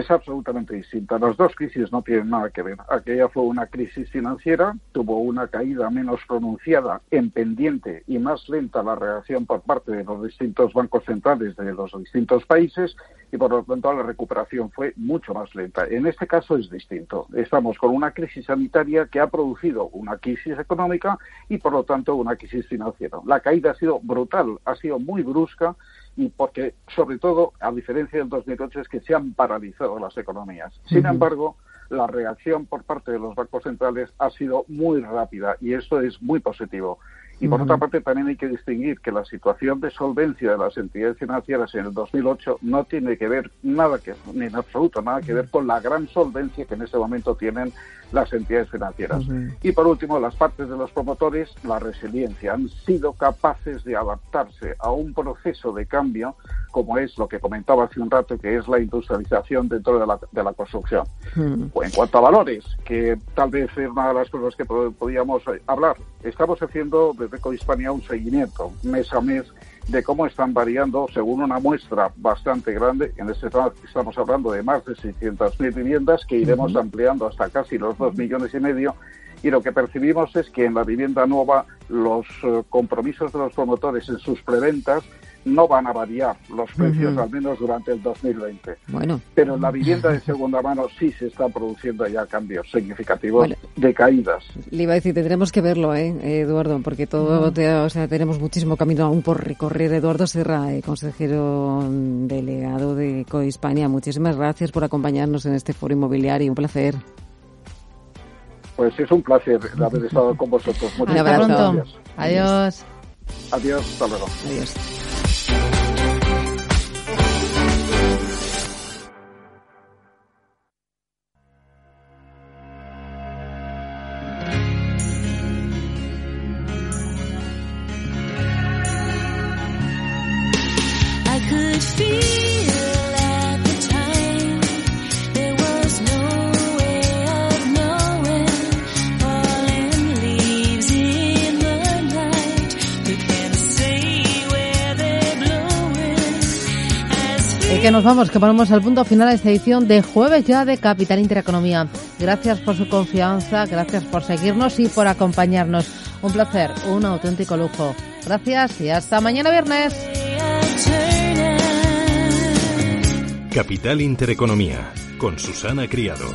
es absolutamente distinta. Las dos crisis no tienen nada que ver. Aquella fue una crisis financiera, tuvo una caída menos pronunciada en pendiente y más lenta la reacción por parte de los distintos bancos centrales de los distintos países y por lo tanto la recuperación fue mucho más lenta. En este caso es distinto. Estamos con una crisis sanitaria que ha producido una crisis económica y por lo tanto una crisis financiera. La caída ha sido brutal, ha sido muy brusca y porque, sobre todo, a diferencia del 2008, es que se han paralizado las economías. Sin embargo, la reacción por parte de los bancos centrales ha sido muy rápida y esto es muy positivo. Y por otra parte, también hay que distinguir que la situación de solvencia de las entidades financieras en el 2008 no tiene que ver nada que, ni en absoluto, nada que ver con la gran solvencia que en este momento tienen las entidades financieras. Y por último, las partes de los promotores, la resiliencia. Han sido capaces de adaptarse a un proceso de cambio como es lo que comentaba hace un rato, que es la industrialización dentro de la, de la construcción. En cuanto a valores, que tal vez es una de las cosas que podíamos hablar, estamos haciendo desde Cohispania un seguimiento mes a mes de cómo están variando según una muestra bastante grande. En este caso estamos hablando de más de 600.000 viviendas que iremos ampliando hasta casi los 2 millones y medio. Y lo que percibimos es que en la vivienda nueva los eh, compromisos de los promotores en sus preventas no van a variar los precios, al menos durante el 2020. Bueno. Pero en la vivienda de segunda mano sí se están produciendo ya cambios significativos de caídas. Le iba a decir, tendremos que verlo, ¿eh, Eduardo, porque todo, o sea, tenemos muchísimo camino aún por recorrer. Eduardo Serra, eh, consejero delegado de Cohispania, muchísimas gracias por acompañarnos en este foro inmobiliario. Un placer. Pues es un placer haber estado con vosotros. Muchas gracias. Adiós. Adiós, hasta luego. Adiós. Nos vamos, que ponemos al punto final a esta edición de jueves ya de Capital Intereconomía. Gracias por su confianza, gracias por seguirnos y por acompañarnos. Un placer, un auténtico lujo. Gracias y hasta mañana viernes. Capital Intereconomía con Susana Criado.